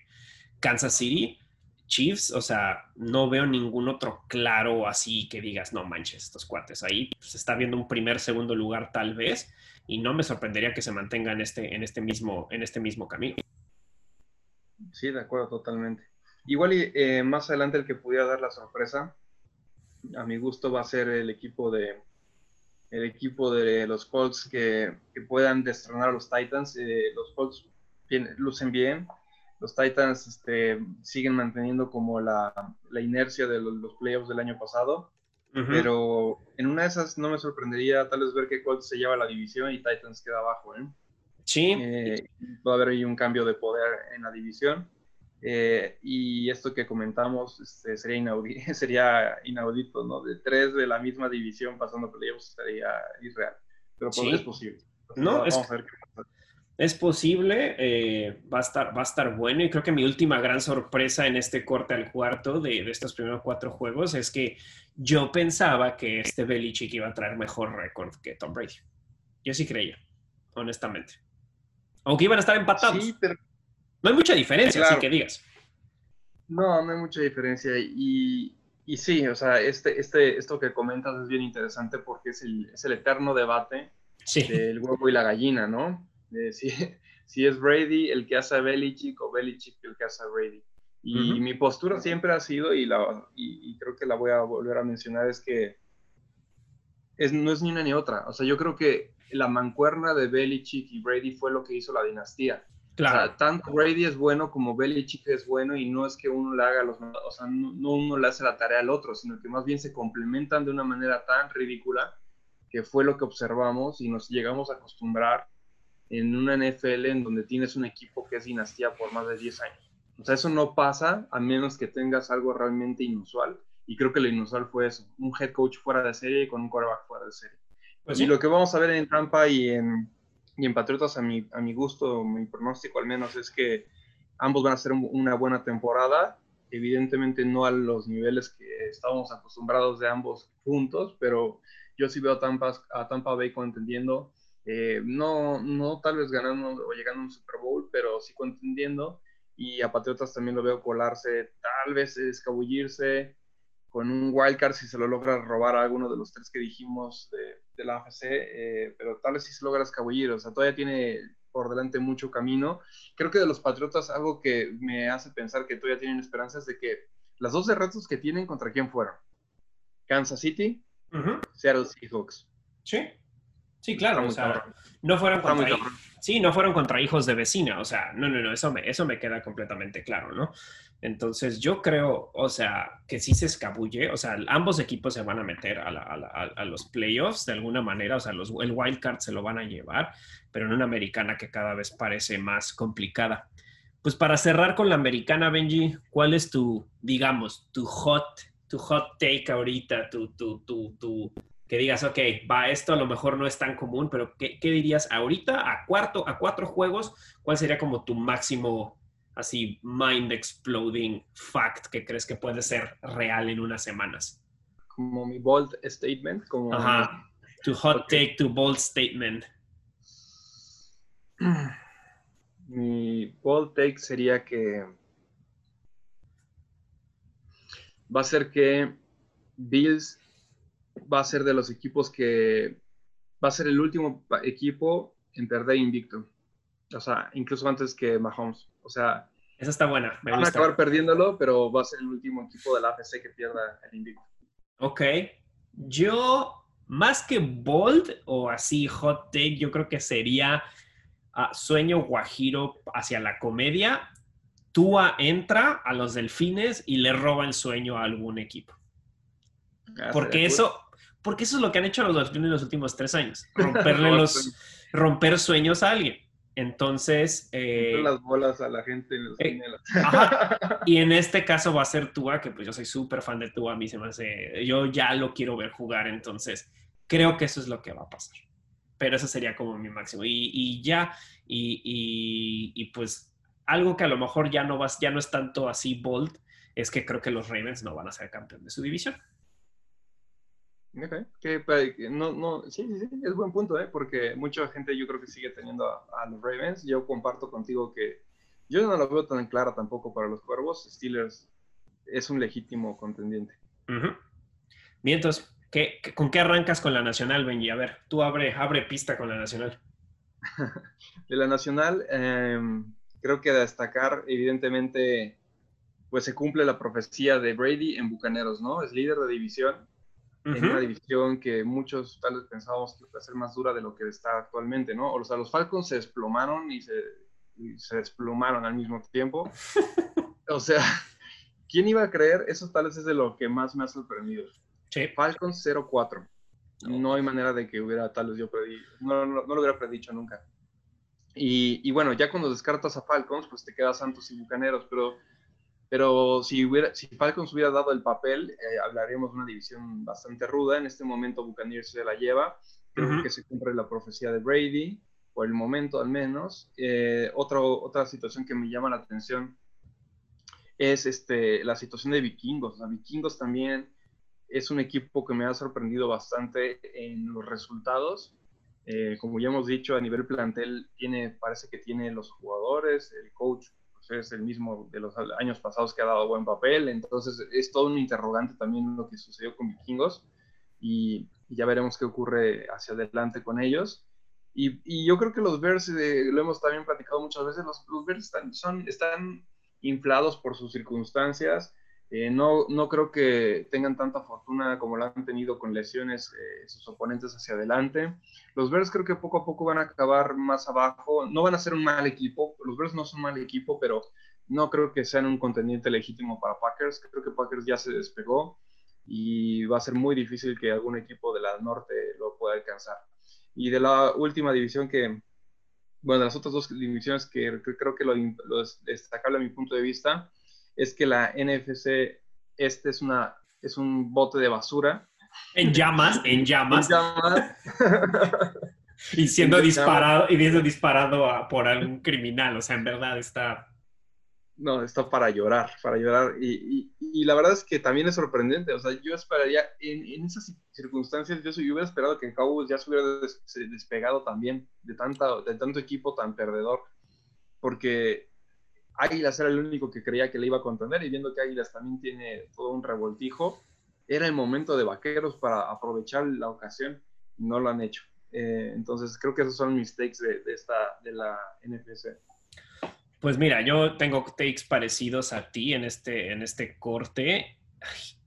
Kansas City. Chiefs, o sea, no veo ningún otro claro así que digas, no manches, estos cuates ahí se está viendo un primer, segundo lugar tal vez, y no me sorprendería que se mantenga en este, en este, mismo, en este mismo camino. Sí, de acuerdo, totalmente. Igual y eh, más adelante el que pudiera dar la sorpresa, a mi gusto va a ser el equipo de el equipo de los Colts que, puedan destronar a los Titans. Eh, los Colts lucen bien, los Titans este, siguen manteniendo como la, inercia de los, playoffs del año pasado. Pero en una de esas no me sorprendería tal vez ver que Colts se lleva la división y Titans queda abajo. ¿eh? Sí. Eh, va a haber ahí un cambio de poder en la división. Eh, y esto que comentamos este, sería, inaudito, sería inaudito, ¿no? De tres de la misma división pasando playoffs sería irreal. Pero pues, es posible. no, vamos a ver qué pasa es posible, eh, va, a estar, va a estar bueno y creo que mi última gran sorpresa en este corte al cuarto de, estos primeros cuatro juegos es que yo pensaba que este Belichick iba a traer mejor récord que Tom Brady. Yo sí creía, honestamente. Aunque iban a estar empatados. Sí, pero... No hay mucha diferencia, así que digas. No, no hay mucha diferencia. Y, y sí, o sea, este, este, esto que comentas es bien interesante porque es el, es el eterno debate del huevo y la gallina, ¿no? De si, si es Brady el que hace a Belichick o Belichick el que hace a Brady. Y mi postura siempre ha sido, y, la, y, creo que la voy a volver a mencionar, es que es, no es ni una ni otra. O sea, yo creo que la mancuerna de Belichick y Brady fue lo que hizo la dinastía. Claro. O sea, tanto Brady es bueno como Belichick es bueno y no es que uno le haga los, o sea, no, uno le hace la tarea al otro, sino que más bien se complementan de una manera tan ridícula que fue lo que observamos y nos llegamos a acostumbrar en una NFL en donde tienes un equipo que es dinastía por más de 10 años. O sea, eso no pasa a menos que tengas algo realmente inusual. Y creo que lo inusual fue eso, un head coach fuera de serie con un quarterback fuera de serie. Pues y lo que vamos a ver en Tampa y en, y en Patriotas, a mi, a mi gusto, mi pronóstico al menos, es que ambos van a hacer una buena temporada. Evidentemente no a los niveles que estábamos acostumbrados de ambos juntos, pero yo sí veo a Tampa, a Tampa Bay contendiendo. Eh, no, no tal vez ganando o llegando a un Super Bowl, pero sí contendiendo y a Patriotas también lo veo colarse, tal vez escabullirse con un wildcard si se lo logra robar a alguno de los tres que dijimos de, la AFC, eh, pero tal vez si se logra escabullir, o sea, todavía tiene por delante mucho camino. Creo que de los Patriotas algo que me hace pensar que todavía tienen esperanzas de que las dos derrotas que tienen, ¿contra quién fueron? Kansas City, Seattle Seahawks. Sí, sí, claro, o sea, no fueron contra Sí, no fueron contra hijos de vecina, o sea, no, no, no, eso me, eso me queda completamente claro, ¿no? Entonces yo creo, o sea, que sí se escabulle, o sea, ambos equipos se van a meter a, los playoffs de alguna manera, o sea, los, el wild card se lo van a llevar, pero en una americana que cada vez parece más complicada. Pues para cerrar con la americana, Benji, ¿cuál es tu, digamos, tu hot, tu hot take ahorita, tu, tu, tu, tu que digas, ok, va, esto a lo mejor no es tan común, pero ¿qué, dirías ahorita a cuarto, a cuatro juegos? ¿Cuál sería como tu máximo, así, mind exploding fact que crees que puede ser real en unas semanas? Como mi bold statement, como... Ajá, tu hot take, tu bold statement. Mi bold take sería que va a ser que Bills va a ser de los equipos que va a ser el último equipo en perder invicto. O sea, incluso antes que Mahomes. O sea, esa está buena. van a acabar perdiéndolo, pero va a ser el último equipo de la AFC que pierda el invicto. Ok. Yo, más que bold o así hot take, yo creo que sería ah, sueño guajiro hacia la comedia. Tua entra a los delfines y le roba el sueño a algún equipo. Ah, Porque eso, porque eso es lo que han hecho los delfines en los últimos tres años. Romperle los, romper sueños a alguien. Entonces... Eh, las bolas a la gente en los eh, Y en este caso va a ser Tua, que pues yo soy súper fan de Tua, a mí se me hace... Yo ya lo quiero ver jugar, entonces creo que eso es lo que va a pasar. Pero eso sería como mi máximo. Y, ya, y, y, pues algo que a lo mejor ya no, vas, ya no es tanto así bold, es que creo que los Ravens no van a ser campeón de su división. Que, no, no, sí, sí, sí, es buen punto, ¿eh? porque mucha gente yo creo que sigue teniendo a, los Ravens. Yo comparto contigo que yo no lo veo tan clara tampoco para los Cuervos. Steelers es un legítimo contendiente. Bien, entonces, ¿qué, con qué arrancas con la Nacional, Benji? A ver, tú abre, abre pista con la Nacional. de la Nacional, em, creo que destacar, evidentemente, pues se cumple la profecía de Brady en Bucaneros, ¿no? Es líder de división en una división que muchos tal vez pensábamos que iba a ser más dura de lo que está actualmente, ¿no? O sea, los Falcons se desplomaron y se, se desplomaron al mismo tiempo. o sea, ¿quién iba a creer? Eso tal vez es de lo que más me ha sorprendido. Sí. Falcons 0-4. No. hay manera de que hubiera tal vez yo predí, no, no, lo hubiera predicho nunca. Y, y, bueno, ya cuando descartas a Falcons, pues te quedas Santos y Bucaneros, pero pero si, hubiera, si Falcons hubiera dado el papel, eh, hablaríamos de una división bastante ruda. En este momento Buccaneers se la lleva. Creo que se cumple la profecía de Brady, por el momento al menos. Eh, otra situación que me llama la atención es este, la situación de Vikingos. Los Vikingos también es un equipo que me ha sorprendido bastante en los resultados. Eh, como ya hemos dicho, a nivel plantel tiene, parece que tiene los jugadores, el coach es el mismo de los años pasados que ha dado buen papel, entonces es todo un interrogante también lo que sucedió con Vikingos y, ya veremos qué ocurre hacia adelante con ellos. Y, yo creo que los Bears, eh, lo hemos también platicado muchas veces, los, los Bears están, son, están inflados por sus circunstancias. Eh, no, no creo que tengan tanta fortuna como la han tenido con lesiones eh, sus oponentes hacia adelante. Los Bears creo que poco a poco van a acabar más abajo. No van a ser un mal equipo. Los Bears no son un mal equipo, pero no creo que sean un contendiente legítimo para Packers. Creo que Packers ya se despegó y va a ser muy difícil que algún equipo de la norte lo pueda alcanzar. Y de la última división que, bueno, de las otras dos divisiones que, creo que lo, destacable a mi punto de vista es que la NFC este es, una, es un bote de basura. En llamas, en llamas. En llamas. y siendo disparado, y siendo disparado por algún criminal, o sea, en verdad está no, está para llorar, para llorar. Y, y, la verdad es que también es sorprendente. O sea, yo esperaría, en, en esas circunstancias, yo, yo, hubiera esperado que Cowboys ya se hubiera despegado también de, tanta, de tanto equipo tan perdedor. Porque Águilas era el único que creía que le iba a contener. Y viendo que Águilas también tiene todo un revoltijo, era el momento de vaqueros para aprovechar la ocasión. No lo han hecho. Eh, entonces, creo que esos son mis takes de, de esta, de la NFC. Pues mira, yo tengo takes parecidos a ti en este, en este corte.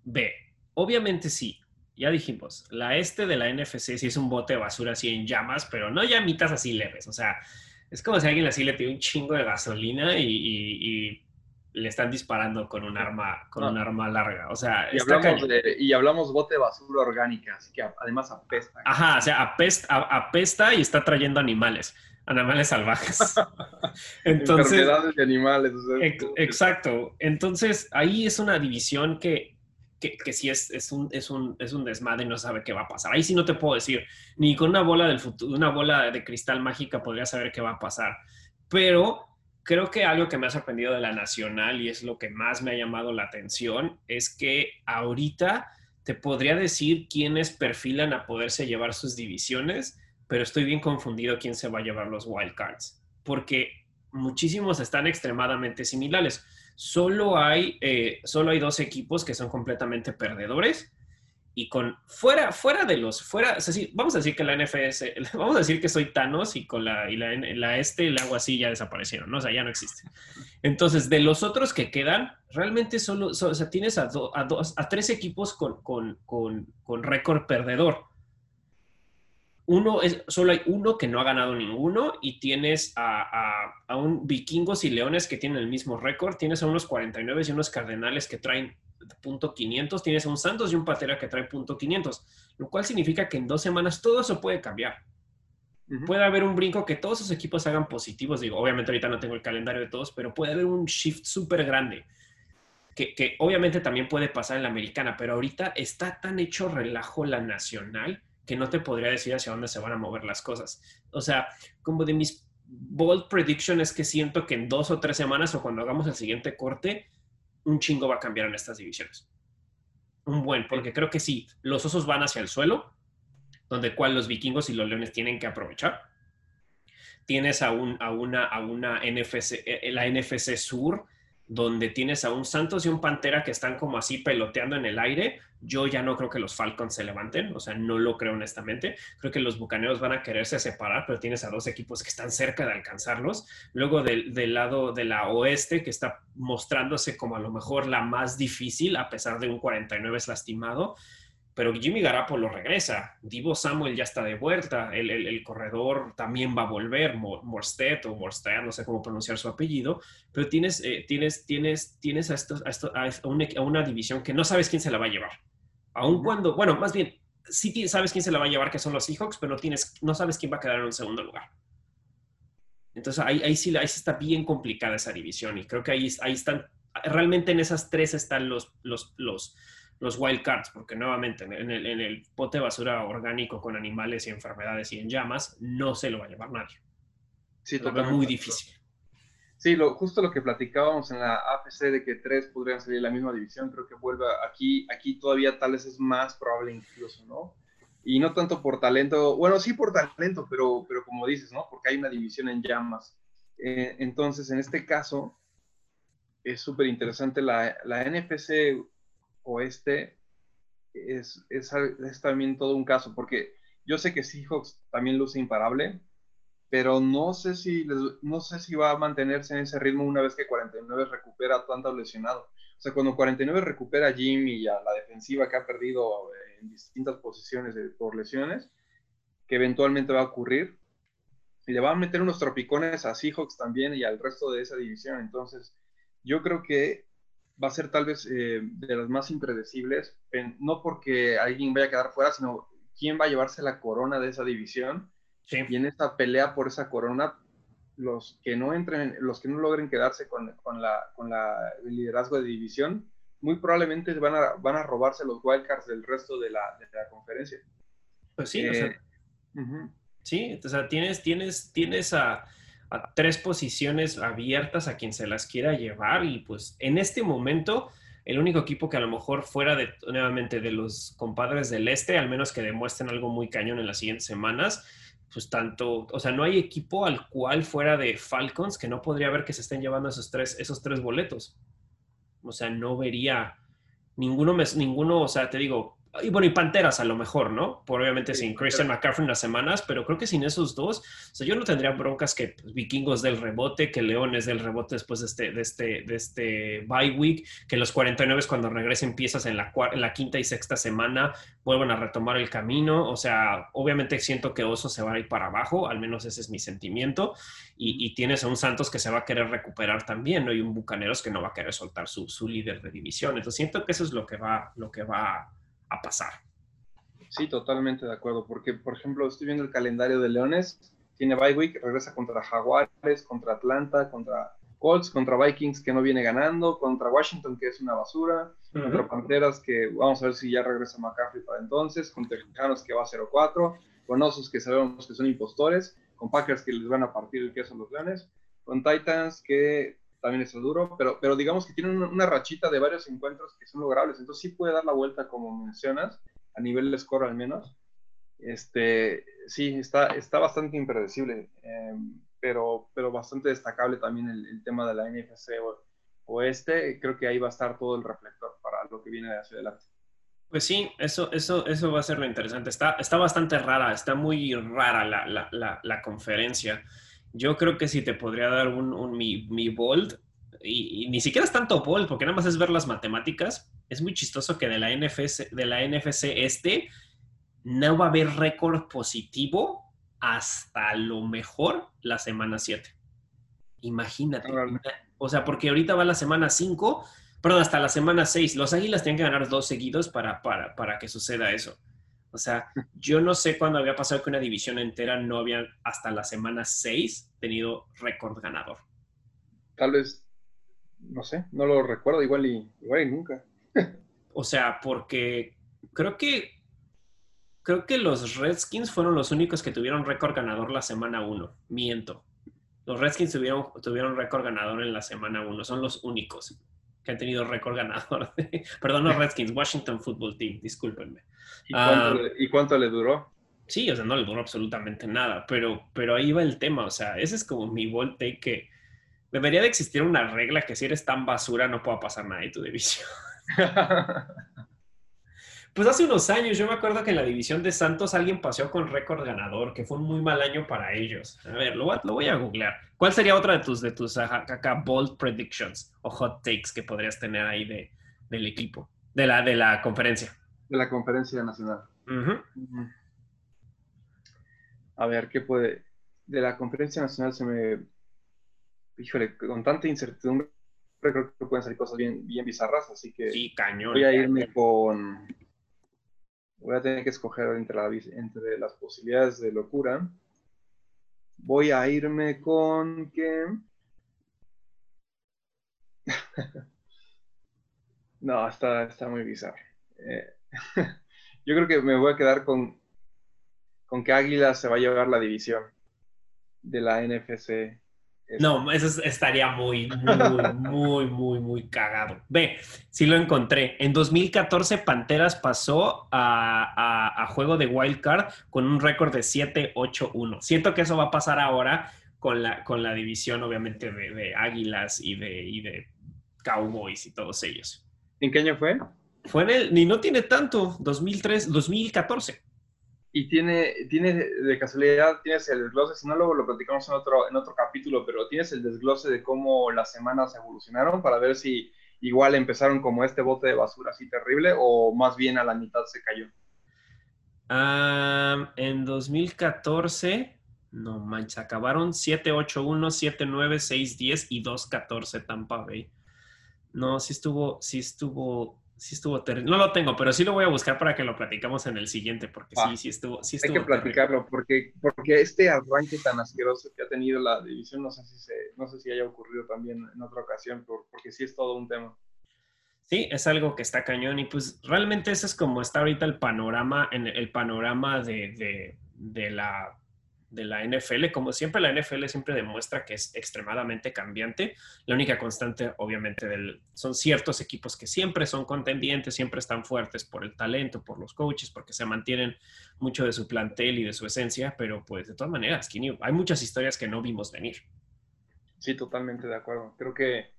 Ve, obviamente sí, ya dijimos, la este de la NFC sí es un bote de basura así en llamas, pero no llamitas así leves. O sea, es como si alguien así le tiene un chingo de gasolina y, le están disparando con un arma, con un arma larga. O sea, y hablamos, y hablamos bote de basura orgánica, así que además apesta. Ajá, o sea, apesta, apesta y está trayendo animales animales salvajes. Entonces, de animales. exacto. Entonces, ahí es una división que, que, que sí es, es, un, es, un, es un desmadre y no sabe qué va a pasar. Ahí sí no te puedo decir, ni con una bola del futuro, una bola de cristal mágica podría saber qué va a pasar. Pero creo que algo que me ha sorprendido de la nacional y es lo que más me ha llamado la atención es que ahorita te podría decir quiénes perfilan a poderse llevar sus divisiones pero estoy bien confundido quién se va a llevar los wildcards, porque muchísimos están extremadamente similares. Solo hay, eh, solo hay dos equipos que son completamente perdedores y con fuera, fuera de los, fuera, vamos a decir que la NFS, vamos a decir que soy Thanos y con la, y la, este, el agua así ya desaparecieron, ¿no? o sea, ya no existe. Entonces, de los otros que quedan, realmente solo, o sea, tienes a, a, dos, a tres equipos con, con, con, con récord perdedor uno es, solo hay uno que no ha ganado ninguno y tienes a, un vikingos y leones que tienen el mismo récord, tienes a unos 49 y unos cardenales que traen punto 500, tienes a un Santos y un Patera que trae punto 500, lo cual significa que en dos semanas todo eso puede cambiar. Puede haber un brinco que todos esos equipos hagan positivos, digo, obviamente ahorita no tengo el calendario de todos, pero puede haber un shift súper grande. Que, que obviamente también puede pasar en la americana, pero ahorita está tan hecho relajo la nacional que no te podría decir hacia dónde se van a mover las cosas. O sea, como de mis bold predictions es que siento que en dos o tres semanas o cuando hagamos el siguiente corte, un chingo va a cambiar en estas divisiones. Un buen, porque creo que sí, los osos van hacia el suelo, donde cual los vikingos y los leones tienen que aprovechar. Tienes a, un, a, una, a una NFC, eh, la NFC Sur, donde tienes a un Santos y un Pantera que están como así peloteando en el aire. Yo ya no creo que los Falcons se levanten, o sea, no lo creo honestamente. Creo que los Bucaneros van a quererse separar, pero tienes a dos equipos que están cerca de alcanzarlos. Luego del, del lado de la oeste, que está mostrándose como a lo mejor la más difícil, a pesar de un 49 lastimado pero Jimmy Garapolo regresa, Divo Samuel ya está de vuelta, el, corredor también va a volver, Morsted o Morsted, no sé cómo pronunciar su apellido, pero tienes, eh, tienes, tienes, tienes a, estos, a, una, división que no sabes quién se la va a llevar. Aun cuando, bueno, más bien, sí sabes quién se la va a llevar, que son los Seahawks, pero no, tienes, no sabes quién va a quedar en un segundo lugar. Entonces ahí, ahí, sí, ahí está bien complicada esa división y creo que ahí, ahí están, realmente en esas tres están los, los, los los wild cards, porque nuevamente en el, en el pote de basura orgánico con animales y enfermedades y en llamas, no se lo va a llevar nadie. Sí, totalmente. muy difícil. Sí, lo, justo lo que platicábamos en la AFC de que tres podrían salir de la misma división, creo que vuelve aquí, aquí todavía tal vez es más probable incluso, ¿no? Y no tanto por talento, bueno, sí por talento, pero, pero como dices, ¿no? Porque hay una división en llamas. Eh, entonces, en este caso, es súper interesante la, la NFC oeste es, es, es, también todo un caso, porque yo sé que Seahawks también luce imparable, pero no sé si no sé si va a mantenerse en ese ritmo una vez que 49 recupera tanto lesionado. O sea, cuando 49 recupera a Jimmy y a la defensiva que ha perdido en distintas posiciones por lesiones, que eventualmente va a ocurrir, y le va a meter unos tropicones a Seahawks también y al resto de esa división. Entonces, yo creo que va a ser tal vez eh, de las más impredecibles, no porque alguien vaya a quedar fuera, sino quién va a llevarse la corona de esa división. Y en esta pelea por esa corona, los que no entren, los que no logren quedarse con, con, la, con la, el liderazgo de división, muy probablemente van a, van a robarse los wildcards del resto de la, de la conferencia. Pues sí, o sea, eh, sí, o sea, tienes, tienes, tienes a, a, tres posiciones abiertas a quien se las quiera llevar y pues en este momento el único equipo que a lo mejor fuera de, nuevamente, de los compadres del este, al menos que demuestren algo muy cañón en las siguientes semanas, pues tanto, o sea, no hay equipo al cual fuera de Falcons que no podría ver que se estén llevando esos tres, esos tres boletos. O sea, no vería ninguno, ninguno, o sea, te digo, y bueno, y Panteras a lo mejor, ¿no? Por obviamente sin Christian McCaffrey en las semanas, pero creo que sin esos dos, o sea, yo no tendría broncas que pues, Vikingos del rebote, que Leones del rebote después de este, de este, de este bye week, que los 49 cuando regresen piezas en la, en la quinta y sexta semana vuelvan a retomar el camino. O sea, obviamente siento que Oso se va a ir para abajo, al menos ese es mi sentimiento. Y, y tienes a un Santos que se va a querer recuperar también, ¿no? Y un Bucaneros que no va a querer soltar su, su líder de división. Entonces siento que eso es lo que va, lo que va a pasar. Sí, totalmente de acuerdo, porque por ejemplo estoy viendo el calendario de Leones, tiene bye week, regresa contra Jaguares, contra Atlanta, contra Colts, contra Vikings que no viene ganando, contra Washington que es una basura, contra Panteras que vamos a ver si ya regresa McCaffrey para entonces, contra Tejanos que va a 0-4, con Osos que sabemos que son impostores, con Packers que les van a partir el queso a los Leones, con Titans que también está duro, pero, pero digamos que tiene una, rachita de varios encuentros que son logrables, entonces sí puede dar la vuelta como mencionas, a nivel de score al menos. Este, sí, está, está bastante impredecible, em, pero, pero bastante destacable también el, tema de la NFC oeste. Creo que ahí va a estar todo el reflector para lo que viene de hacia adelante. Pues sí, eso, eso, eso va a ser lo interesante. Está, está bastante rara, está muy rara la, la, la, la conferencia. Yo creo que si te podría dar un, mi, mi bold, y, ni siquiera es tanto bold, porque nada más es ver las matemáticas, es muy chistoso que de la NFC, de la NFC este no va a haber récord positivo hasta lo mejor la semana 7. Imagínate. O sea, porque ahorita va la semana 5, perdón, hasta la semana 6. Los Águilas tienen que ganar dos seguidos para, para, para que suceda eso. O sea, yo no sé cuándo había pasado que una división entera no había hasta la semana 6 tenido récord ganador. Tal vez, no sé, no lo recuerdo, igual y, igual y nunca. o sea, porque creo que creo que los Redskins fueron los únicos que tuvieron récord ganador la semana 1. Miento. Los Redskins tuvieron, tuvieron récord ganador en la semana 1. Son los únicos que han tenido récord ganador. Perdón, los Redskins, Washington Football Team, discúlpenme. Ah, ¿Y cuánto, le, duró? Sí, o sea, no le duró absolutamente nada, pero, pero ahí va el tema, o sea, ese es como mi volte que debería de existir una regla que si eres tan basura no pueda pasar nada de tu división. Pues hace unos años, yo me acuerdo que en la división de Santos alguien paseó con récord ganador, que fue un muy mal año para ellos. A ver, lo, voy a googlear. ¿Cuál sería otra de tus, de tus acá, bold predictions o hot takes que podrías tener ahí de, del equipo, de la, de la conferencia? De la conferencia nacional. A ver, ¿qué puede? De la conferencia nacional se me... Híjole, con tanta incertidumbre creo que pueden salir cosas bien, bien bizarras, así que sí, cañón, voy a irme con voy a tener que escoger entre, las posibilidades de locura. Voy a irme con que... no, está, está muy bizarro. Eh, yo creo que me voy a quedar con, con que Águila se va a llevar la división de la NFC no, eso estaría muy, muy, muy, muy, muy cagado. Ve, sí lo encontré. En 2014 Panteras pasó a, juego de Wild Card con un récord de 7-8-1. Siento que eso va a pasar ahora con la, con la división, obviamente, de, Águilas y de, y de Cowboys y todos ellos. ¿En qué año fue? Fue en el, ni no tiene tanto, 2003, 2014. Y tiene, tiene de casualidad, tienes el desglose, si no luego lo platicamos en otro, en otro capítulo, pero tienes el desglose de cómo las semanas evolucionaron para ver si igual empezaron como este bote de basura así terrible o más bien a la mitad se cayó. en 2014, no manches, acabaron 7-8-1, 7-9, 6-10 y 2-14 Tampa Bay. No, sí estuvo, sí estuvo sí estuvo terrible. No lo tengo, pero sí lo voy a buscar para que lo platicamos en el siguiente, porque sí, sí estuvo, sí Hay que platicarlo, porque, porque este arranque tan asqueroso que ha tenido la división, no sé si, se, no sé si haya ocurrido también en otra ocasión, porque sí es todo un tema. Sí, es algo que está cañón y pues realmente ese es como está ahorita el panorama, en el panorama de, de, de la de la NFL. Como siempre, la NFL siempre demuestra que es extremadamente cambiante. La única constante, obviamente, del, son ciertos equipos que siempre son contendientes, siempre están fuertes por el talento, por los coaches, porque se mantienen mucho de su plantel y de su esencia, pero pues de todas maneras, hay muchas historias que no vimos venir. Sí, totalmente de acuerdo. Creo que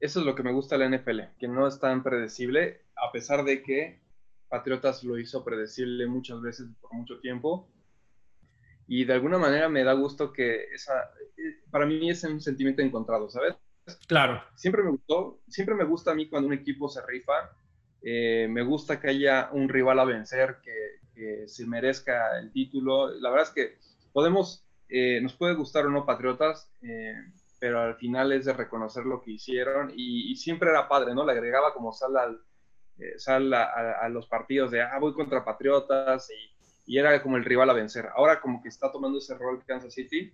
eso es lo que me gusta de la NFL, que no es tan predecible, a pesar de que Patriotas lo hizo predecible muchas veces por mucho tiempo y de alguna manera me da gusto que esa, eh, para mí es un sentimiento encontrado, ¿sabes? Claro. Siempre me gustó, siempre me gusta a mí cuando un equipo se rifa, eh, me gusta que haya un rival a vencer, que, se merezca el título. La verdad es que podemos, eh, nos puede gustar o no Patriotas, pero al final es de reconocer lo que hicieron y, siempre era padre, ¿no? Le agregaba como sal, al, sal a, a, los partidos de, ah, voy contra Patriotas y y era como el rival a vencer. Ahora como que está tomando ese rol Kansas City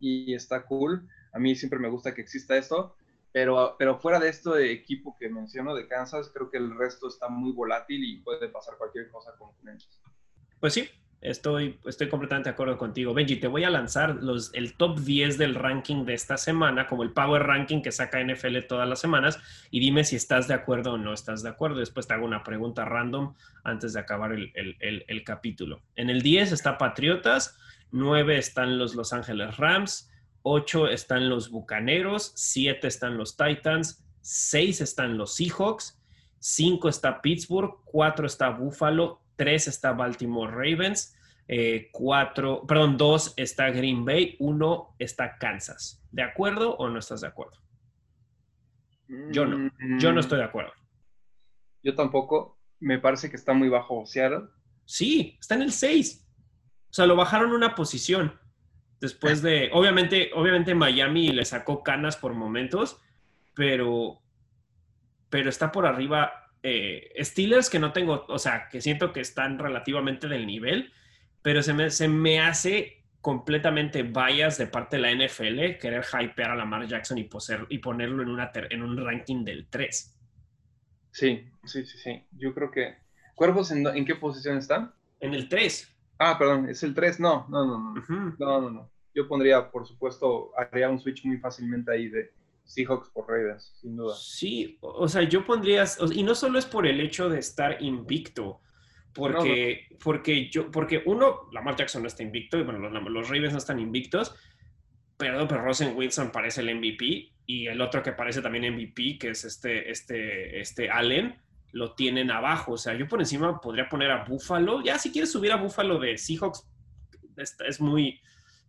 y está cool. A mí siempre me gusta que exista esto, pero, pero fuera de esto de equipo que menciono de Kansas, creo que el resto está muy volátil y puede pasar cualquier cosa con ellos. Pues sí, Estoy, estoy completamente de acuerdo contigo. Benji, te voy a lanzar los, el top 10 del ranking de esta semana, como el Power Ranking que saca NFL todas las semanas, y dime si estás de acuerdo o no estás de acuerdo. Después te hago una pregunta random antes de acabar el, el, capítulo. En el 10 está Patriotas, 9 están los Los Ángeles Rams, 8 están los Bucaneros, 7 están los Titans, 6 están los Seahawks, 5 está Pittsburgh, 4 está Buffalo, 3 está Baltimore Ravens, 4, eh, perdón, 2 está Green Bay, 1 está Kansas. ¿De acuerdo o no estás de acuerdo? Yo no, yo no estoy de acuerdo. Yo tampoco. Me parece que está muy bajo Seattle. Sí, está en el 6. O sea, lo bajaron una posición. Después de, obviamente, obviamente Miami le sacó canas por momentos, pero, pero está por arriba eh, Steelers que no tengo, o sea, que siento que están relativamente del nivel, pero se me, se me hace completamente bias de parte de la NFL querer hypear a Lamar Jackson y, poser, y ponerlo en, una en un ranking del 3. Sí, sí, sí, sí. Yo creo que... ¿Cuervos en, en qué posición están? En el 3. Ah, perdón, es el 3. No, no, no, no. No, no, no. Yo pondría, por supuesto, haría un switch muy fácilmente ahí de Seahawks por Raiders, sin duda. Sí, o sea, yo pondría, y no solo es por el hecho de estar invicto, porque, porque yo, porque uno, Lamar Jackson no está invicto, y bueno, los, los Ravens no están invictos, pero, pero Rosen Wilson parece el MVP, y el otro que parece también MVP, que es este, este, este Allen, lo tienen abajo. O sea, yo por encima podría poner a Buffalo. Ya, si quieres subir a Buffalo de Seahawks, es muy,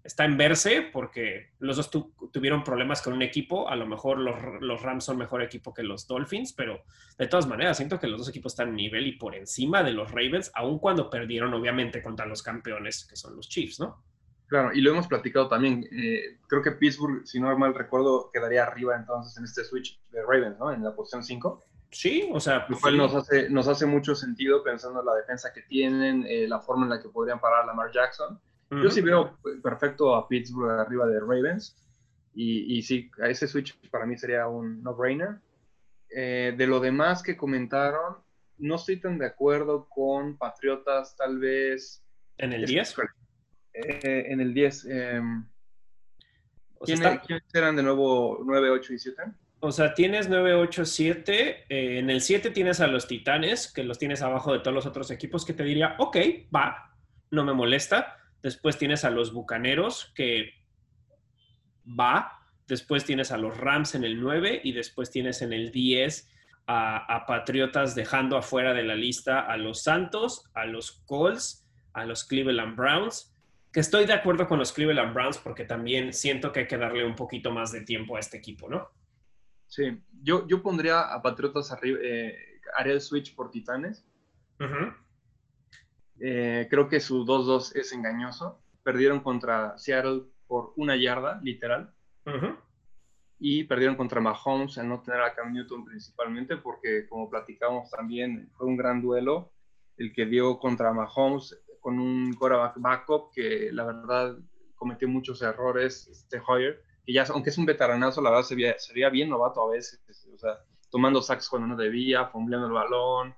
está en verse porque los dos tuvieron problemas con un equipo. A lo mejor los, Rams son mejor equipo que los Dolphins, pero de todas maneras siento que los dos equipos están a nivel y por encima de los Ravens, aun cuando perdieron obviamente contra los campeones que son los Chiefs, ¿no? Claro, y lo hemos platicado también. Eh, creo que Pittsburgh, si no mal recuerdo, quedaría arriba entonces en este switch de Ravens, ¿no? En la posición 5. Sí, o sea. Lo cual nos, hace, nos hace mucho sentido pensando en la defensa que tienen, eh, la forma en la que podrían parar a Lamar Jackson. Yo sí veo perfecto a Pittsburgh arriba de Ravens. Y, y sí, a ese switch para mí sería un no-brainer. Eh, de lo demás que comentaron, no estoy tan de acuerdo con Patriotas, tal vez. ¿En el 10? Eh, en el 10. Em, ¿quiénes, eran de nuevo 9, 8 y 7? O sea, tienes 9, 8, 7. en el 7 tienes a los Titanes, que los tienes abajo de todos los otros equipos, que te diría, ok, va, no me molesta. Después tienes a los Bucaneros, que va. Después tienes a los Rams en el 9 y después tienes en el 10 a, Patriotas dejando afuera de la lista a los Santos, a los Colts, a los Cleveland Browns, que estoy de acuerdo con los Cleveland Browns porque también siento que hay que darle un poquito más de tiempo a este equipo, ¿no? Sí, yo, yo pondría a Patriotas arriba, eh, haría el switch por Titanes. Eh, creo que su 2-2 es engañoso. Perdieron contra Seattle por una yarda, literal. Y perdieron contra Mahomes al no tener a Cam Newton principalmente, porque como platicamos también, fue un gran duelo el que dio contra Mahomes con un quarterback backup que la verdad cometió muchos errores, este Hoyer, que ya, aunque es un veteranazo, la verdad se veía, bien novato a veces, o sea, tomando sacks cuando no debía, fumbleando el balón,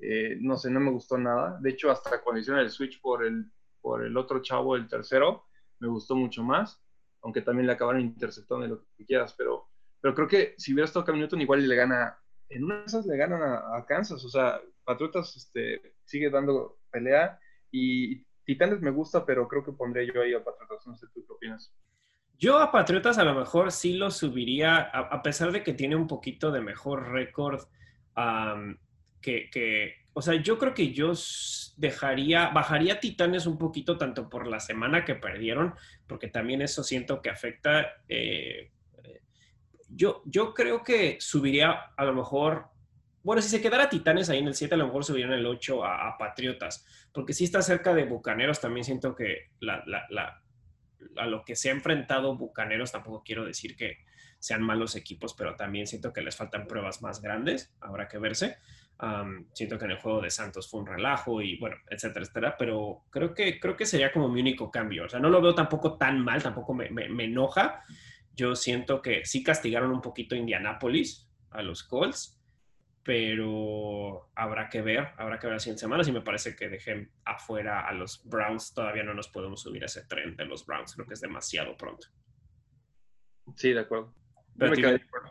eh, no sé, no me gustó nada. De hecho, hasta cuando hicieron el switch por el, por el otro chavo, el tercero, me gustó mucho más, aunque también le acabaron interceptando lo que quieras, pero, pero creo que si hubiera estado Cam Newton, igual le gana, en una de le ganan a, Kansas, o sea, Patriotas este, sigue dando pelea y Titanes me gusta, pero creo que pondré yo ahí a Patriotas, no sé tú qué opinas. Yo a Patriotas a lo mejor sí lo subiría, a, pesar de que tiene un poquito de mejor récord que, o sea, yo creo que yo dejaría, bajaría Titanes un poquito tanto por la semana que perdieron, porque también eso siento que afecta. Eh, yo, yo creo que subiría a lo mejor, bueno, si se quedara Titanes ahí en el 7, a lo mejor subirían el 8 a, Patriotas, porque si está cerca de Bucaneros, también siento que la a lo que se ha enfrentado Bucaneros, tampoco quiero decir que sean malos equipos, pero también siento que les faltan pruebas más grandes, habrá que verse. siento que en el juego de Santos fue un relajo y bueno, etcétera, etcétera, pero creo que, creo que sería como mi único cambio. O sea, no lo veo tampoco tan mal, tampoco me, me enoja. Yo siento que sí castigaron un poquito a Indianapolis, a los Colts, pero habrá que ver, habrá que ver las 100 semanas y me parece que dejen afuera a los Browns. Todavía no nos podemos subir a ese tren de los Browns, creo que es demasiado pronto. Sí, de acuerdo.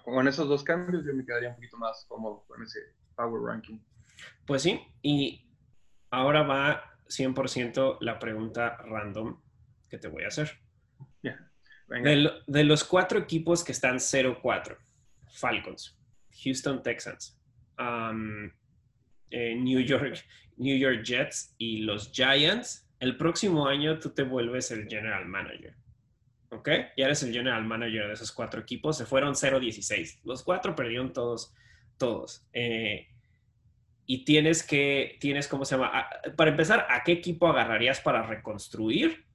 Con esos dos cambios yo me quedaría un poquito más cómodo con ese Power Ranking. Pues sí, y ahora va 100% la pregunta random que te voy a hacer. De, de los cuatro equipos que están 0-4, Falcons, Houston Texans, eh, New, York, New York Jets y los Giants, el próximo año tú te vuelves el general manager. ¿Ok? Ya eres el general manager de esos cuatro equipos. Se fueron 0-16. Los cuatro perdieron todos, todos. Eh, y tienes que, tienes, ¿cómo se llama? para empezar, ¿a qué equipo agarrarías para reconstruir?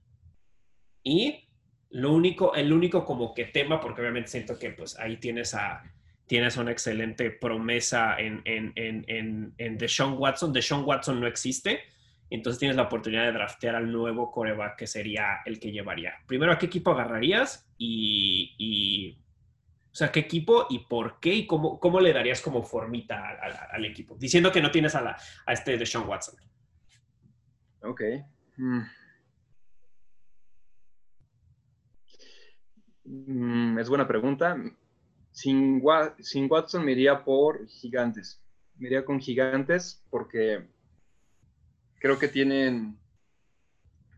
Y lo único, el único como que tema, porque obviamente siento que pues ahí tienes a, tienes una excelente promesa en, en, en, en, Deshaun Watson. Deshaun Watson no existe, entonces tienes la oportunidad de draftear al nuevo coreback que sería el que llevaría. Primero, ¿a qué equipo agarrarías? Y, o sea, ¿qué equipo y por qué? ¿Y cómo, cómo le darías como formita al, equipo? Diciendo que no tienes a, la, este Deshaun Watson. Ok. Mm. Mm, es buena pregunta. Sin, Watson me iría por Gigantes. Me iría con Gigantes porque creo que tienen,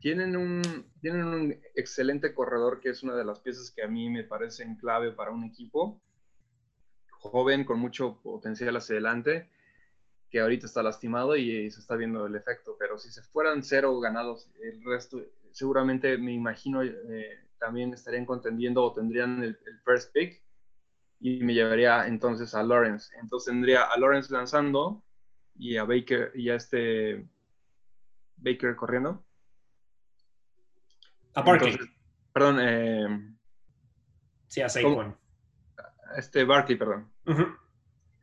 tienen, un, tienen un excelente corredor que es una de las piezas que a mí me parecen clave para un equipo. Joven, con mucho potencial hacia adelante, que ahorita está lastimado y, se está viendo el efecto. Pero si se fueran cero ganados, el resto, seguramente me imagino, eh, también estarían contendiendo o tendrían el first pick y me llevaría entonces a Lawrence. Entonces tendría a Lawrence lanzando y a Baker y a este Baker corriendo. A Barkley. perdón. Eh, sí, a Saquon. Este Barkley, perdón.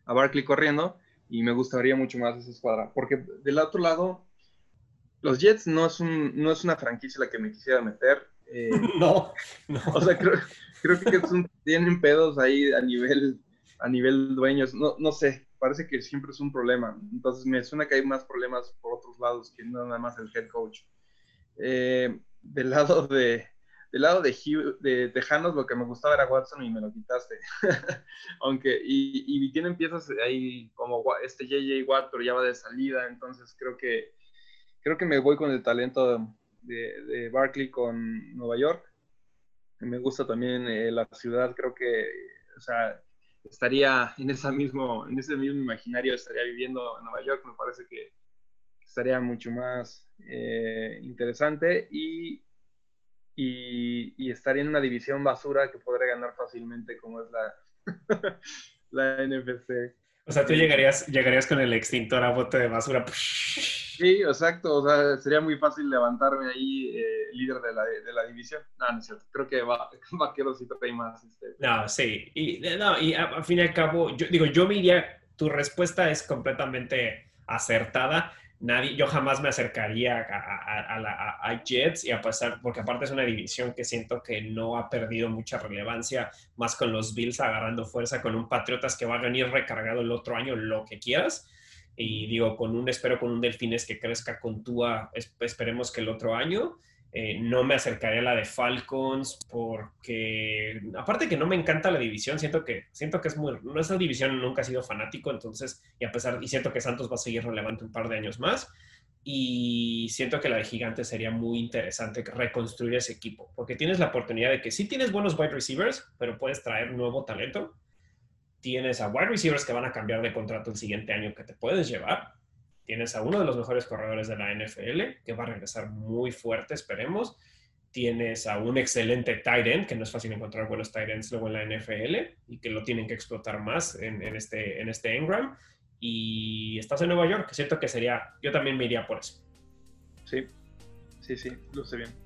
A Barkley corriendo y me gustaría mucho más esa escuadra. Porque del otro lado, los Jets no es, un, no es una franquicia la que me quisiera meter. Eh, no, no. O sea, creo, creo que tienen pedos ahí a nivel, a nivel dueños. No, no sé, parece que siempre es un problema. Entonces me suena que hay más problemas por otros lados que no nada más el head coach. Eh, del lado de del lado de, de Tejanos lo que me gustaba era Watson y me lo quitaste. Aunque, y, y, tienen piezas ahí como este JJ Watt, pero ya va de salida, entonces creo que creo que me voy con el talento de, de Barkley con Nueva York me gusta también eh, la ciudad, creo que, o sea, estaría en, esa mismo, en ese mismo imaginario, estaría viviendo en Nueva York, me parece que estaría mucho más eh, interesante y, y, estaría en una división basura que podría ganar fácilmente como es la, la NFC. O sea, tú llegarías, llegarías con el extintor a bote de basura. Sí, exacto. O sea, sería muy fácil levantarme ahí eh, líder de la, de la, división. No, no es cierto. Creo que va, Vaqueros sí trae más. Este. No, sí. Y, no, y a, fin y al cabo, yo digo, yo me iría, tu respuesta es completamente acertada nadie, yo jamás me acercaría a, Jets y a pasar, porque aparte es una división que siento que no ha perdido mucha relevancia, más con los Bills agarrando fuerza, con un Patriotas que va a venir recargado el otro año, lo que quieras. Y digo, con un, espero con un Delfines que crezca con Tua, esperemos que el otro año. Eh, no me acercaría a la de Falcons porque, aparte que no me encanta la división, siento que, siento que es muy, no esa división nunca ha sido fanático, entonces, y a pesar, y siento que Santos va a seguir relevante un par de años más, y siento que la de Gigantes sería muy interesante reconstruir ese equipo, porque tienes la oportunidad de que sí tienes buenos wide receivers, pero puedes traer nuevo talento. Tienes a wide receivers que van a cambiar de contrato el siguiente año que te puedes llevar Tienes a uno de los mejores corredores de la NFL, que va a regresar muy fuerte, esperemos. Tienes a un excelente tight end, que no es fácil encontrar buenos tight ends luego en la NFL y que lo tienen que explotar más en, este, en este Engram. Y estás en Nueva York, que siento que sería, yo también me iría por eso. Sí, sí, sí, sé bien.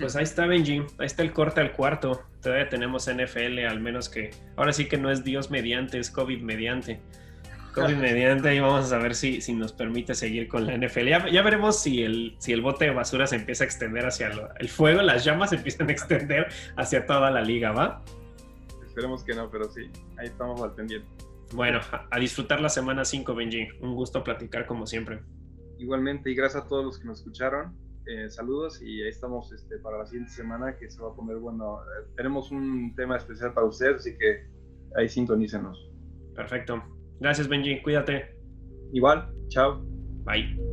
Pues ahí está Benji, ahí está el corte al cuarto. Todavía tenemos NFL, al menos que ahora sí que no es Dios mediante, es COVID mediante. COVID mediante, y vamos a ver si, si nos permite seguir con la NFL. Ya, veremos si el, si el bote de basura se empieza a extender hacia el fuego, las llamas se empiezan a extender hacia toda la liga, ¿va? Esperemos que no, pero sí, ahí estamos al pendiente. Bueno, a, disfrutar la semana 5, Benji. Un gusto platicar como siempre. Igualmente, y gracias a todos los que nos escucharon. Eh, saludos y ahí estamos este, para la siguiente semana que se va a poner bueno. Tenemos un tema especial para ustedes, así que ahí sintonícenos. Perfecto. Gracias, Benji. Cuídate. Igual. Chao. Bye.